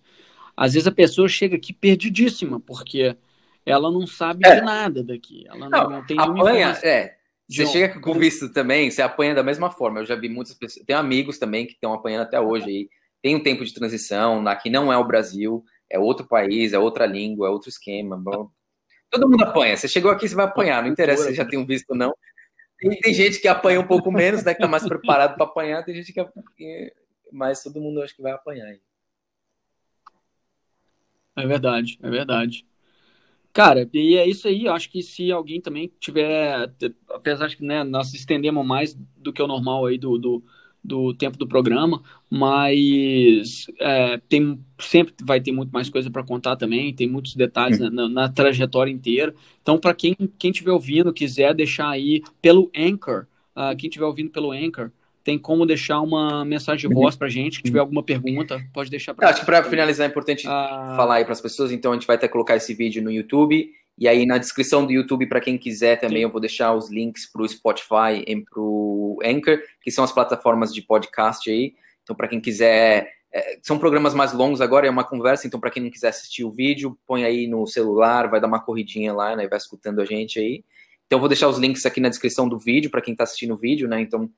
às vezes a pessoa chega aqui perdidíssima porque ela não sabe É. de nada daqui, ela não, Não, tem nenhuma Apanha, informação. é. Você chega com visto também, você apanha da mesma forma. Eu já vi muitas pessoas, tenho amigos também que estão apanhando até hoje aí. Tem um tempo de transição, aqui não é o Brasil, é outro país, é outra língua, é outro esquema. bom. Todo mundo apanha. Você chegou aqui, você vai apanhar, não interessa se você já tem um visto ou não. Tem, tem gente que apanha um pouco menos, né? Que tá mais preparado para apanhar, tem gente que apanha, mas todo mundo acho que vai apanhar. aí. É verdade, é verdade. Cara, e é isso aí. Eu acho que se alguém também tiver, apesar de que né, nós estendemos mais do que o normal aí do, do, do tempo do programa, mas é, tem sempre vai ter muito mais coisa para contar também. Tem muitos detalhes na, na- na trajetória inteira. Então, para quem quem estiver ouvindo, quiser deixar aí pelo Anchor, ah, quem estiver ouvindo pelo Anchor, tem como deixar uma mensagem de voz pra gente. Se tiver alguma pergunta, pode deixar pra acho que para finalizar é importante Ah, falar aí para as pessoas, então a gente vai até colocar esse vídeo no YouTube. E aí na descrição do YouTube, para quem quiser também, Sim. eu vou deixar os links para o Spotify e para o Anchor, que são as plataformas de podcast aí. Então, para quem quiser. é, são programas mais longos agora, é uma conversa, então para quem não quiser assistir o vídeo, põe aí no celular, vai dar uma corridinha lá, né? Vai escutando a gente aí. Então, eu vou deixar os links aqui na descrição do vídeo, para quem está assistindo o vídeo, né? Então,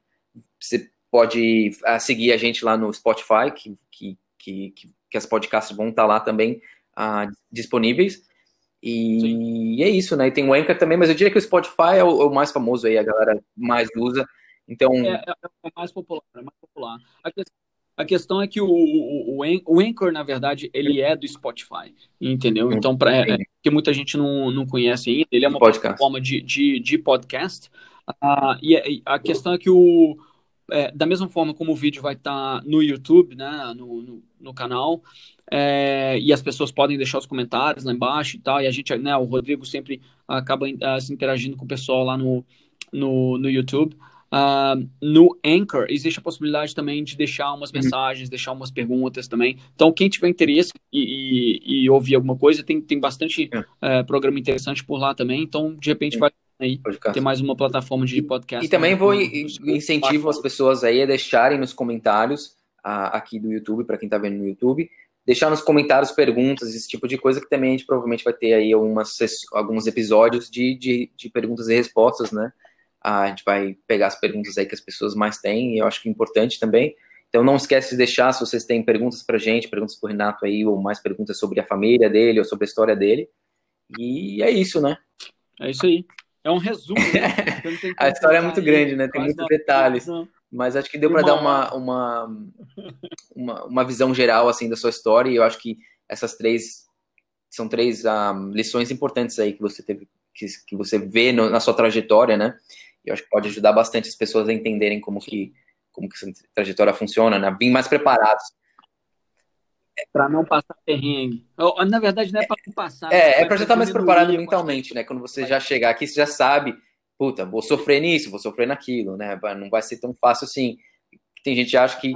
você pode ah, seguir a gente lá no Spotify, que, que, que, que, as podcasts vão estar lá também ah, disponíveis. E é isso, né? E tem o Anchor também, mas eu diria que o Spotify é o, é o mais famoso aí, a galera mais usa. Então, É, é, é mais popular, é mais popular. A, que- a questão é que o, o, o, An- o Anchor, na verdade, ele é do Spotify, entendeu? Então, pra, é, que muita gente não, não conhece ainda, ele é uma Podcast. plataforma de, de, de podcast. Ah, e a- e a questão é que o é, da mesma forma como o vídeo vai estar no YouTube, né, no, no, no canal, é, e as pessoas podem deixar os comentários lá embaixo e tal, e a gente, né, o Rodrigo sempre acaba ah, se interagindo com o pessoal lá no, no, no YouTube. Ah, no Anchor, existe a possibilidade também de deixar umas mensagens, deixar umas perguntas também. Então, quem tiver interesse e, e, e ouvir alguma coisa, tem, tem bastante É. eh, programa interessante por lá também. Então, de repente, vai aí podcast. ter mais uma plataforma de podcast. E também né, vou incentivo as pessoas aí a deixarem nos comentários ah, aqui do YouTube, para quem está vendo no YouTube, deixar nos comentários perguntas, esse tipo de coisa, que também a gente provavelmente vai ter aí algumas, alguns episódios de, de, de perguntas e respostas, né? Ah, a gente vai pegar as perguntas aí que as pessoas mais têm, e eu acho que é importante também. Então não esquece de deixar se vocês têm perguntas pra gente, perguntas pro Renato aí, ou mais perguntas sobre a família dele, ou sobre a história dele. E é isso, né? É isso aí. É um resumo. Né? a história é muito grande, né? Tem muitos detalhes. Mas acho que deu para dar uma, uma, uma, uma, visão geral assim da sua história. E eu acho que essas três são três um, ah, lições importantes aí que você teve, que, que você vê no, na sua trajetória, né? E eu acho que pode ajudar bastante as pessoas a entenderem como que como que essa trajetória funciona, né? Vim mais preparados. Para não passar perrengue. Na verdade, não é para não passar. É, é para já estar tá mais preparado mentalmente, né? Quando você já chegar aqui, você já sabe, puta, vou sofrer nisso, vou sofrer naquilo, né? Não vai ser tão fácil assim. Tem gente que acha que.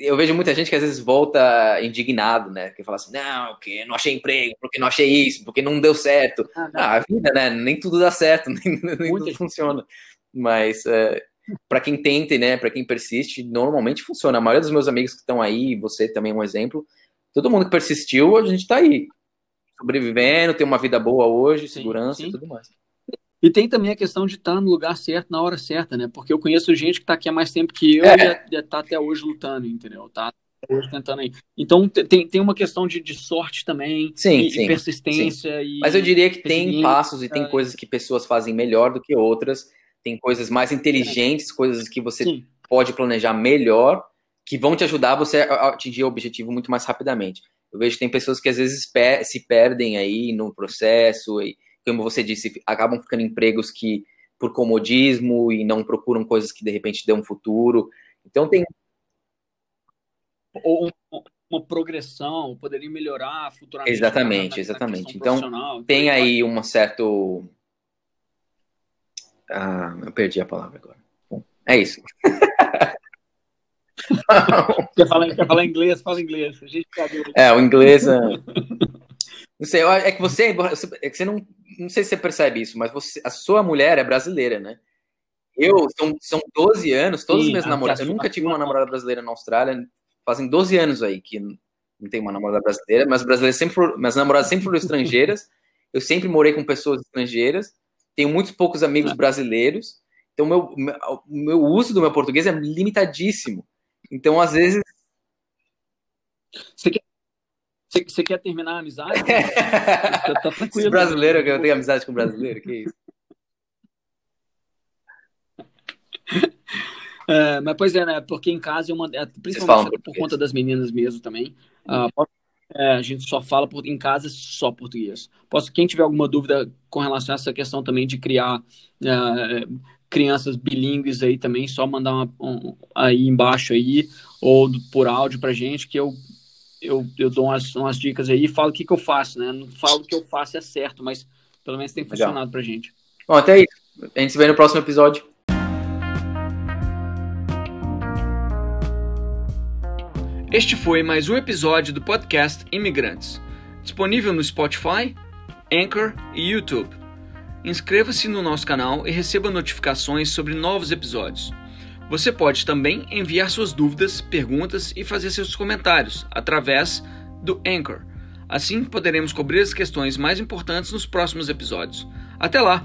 Eu vejo muita gente que às vezes volta indignado, né? Que fala assim, não, porque não achei emprego, porque não achei isso, porque não deu certo. Ah, ah a vida, né? Nem tudo dá certo, nem, nem tudo funciona. Mas é, para quem tenta, né, para quem persiste, normalmente funciona. A maioria dos meus amigos que estão aí, você também é um exemplo, todo mundo que persistiu, a gente está aí, sobrevivendo, tem uma vida boa hoje, segurança sim, sim. e tudo mais. E tem também a questão de estar tá no lugar certo na hora certa, né? Porque eu conheço gente que está aqui há mais tempo que eu é. e está até hoje lutando, entendeu? Tá hoje tentando aí. Então tem, tem uma questão de, de sorte também, sim, e, sim, persistência. Sim. Mas eu diria que tem passos e tem coisas que pessoas fazem melhor do que outras tem coisas mais inteligentes, coisas que você Sim. pode planejar melhor, que vão te ajudar você a atingir o objetivo muito mais rapidamente. Eu vejo que tem pessoas que às vezes se perdem aí no processo, e, como você disse, acabam ficando em empregos que por comodismo e não procuram coisas que de repente dão um futuro. Então tem ou uma progressão, poderia melhorar futuramente. Exatamente, exatamente. Então tem aí um certo ah, eu perdi a palavra agora. Bom, é isso. quer, falar, quer falar inglês? Fala inglês. A gente É, o inglês. É... Não sei, é que você, é que você não, não sei se você percebe isso, mas você, a sua mulher é brasileira, né? Eu, são, são 12 anos, todos Sim, os meus namorados. Eu nunca tive uma namorada brasileira na Austrália, fazem 12 anos aí que não tem uma namorada brasileira, mas brasileiras sempre foram, minhas namoradas sempre foram estrangeiras. Eu sempre morei com pessoas estrangeiras tenho muitos poucos amigos brasileiros, então meu, o meu uso do meu português é limitadíssimo. Então, às vezes. Você quer, você, você quer terminar a amizade? tá, tá tranquilo. brasileiro, que eu tenho amizade com brasileiro, que isso? É, mas pois é, né? Porque em casa é uma, é, principalmente por conta das meninas mesmo também. Uh, é, a gente só fala por, em casa só português. Posso, quem tiver alguma dúvida com relação a essa questão também de criar é, crianças bilíngues aí também, só mandar uma, um, aí embaixo aí, ou por áudio pra gente, que eu, eu, eu dou umas, umas dicas aí e falo o que, que eu faço, né? Não falo que eu faço é certo, mas pelo menos tem funcionado Legal. pra gente. Bom, até aí. A gente se vê no próximo episódio. Este foi mais um episódio do podcast Imigrantes, disponível no Spotify, Anchor e YouTube. Inscreva-se no nosso canal e receba notificações sobre novos episódios. Você pode também enviar suas dúvidas, perguntas e fazer seus comentários através do Anchor. Assim poderemos cobrir as questões mais importantes nos próximos episódios. Até lá!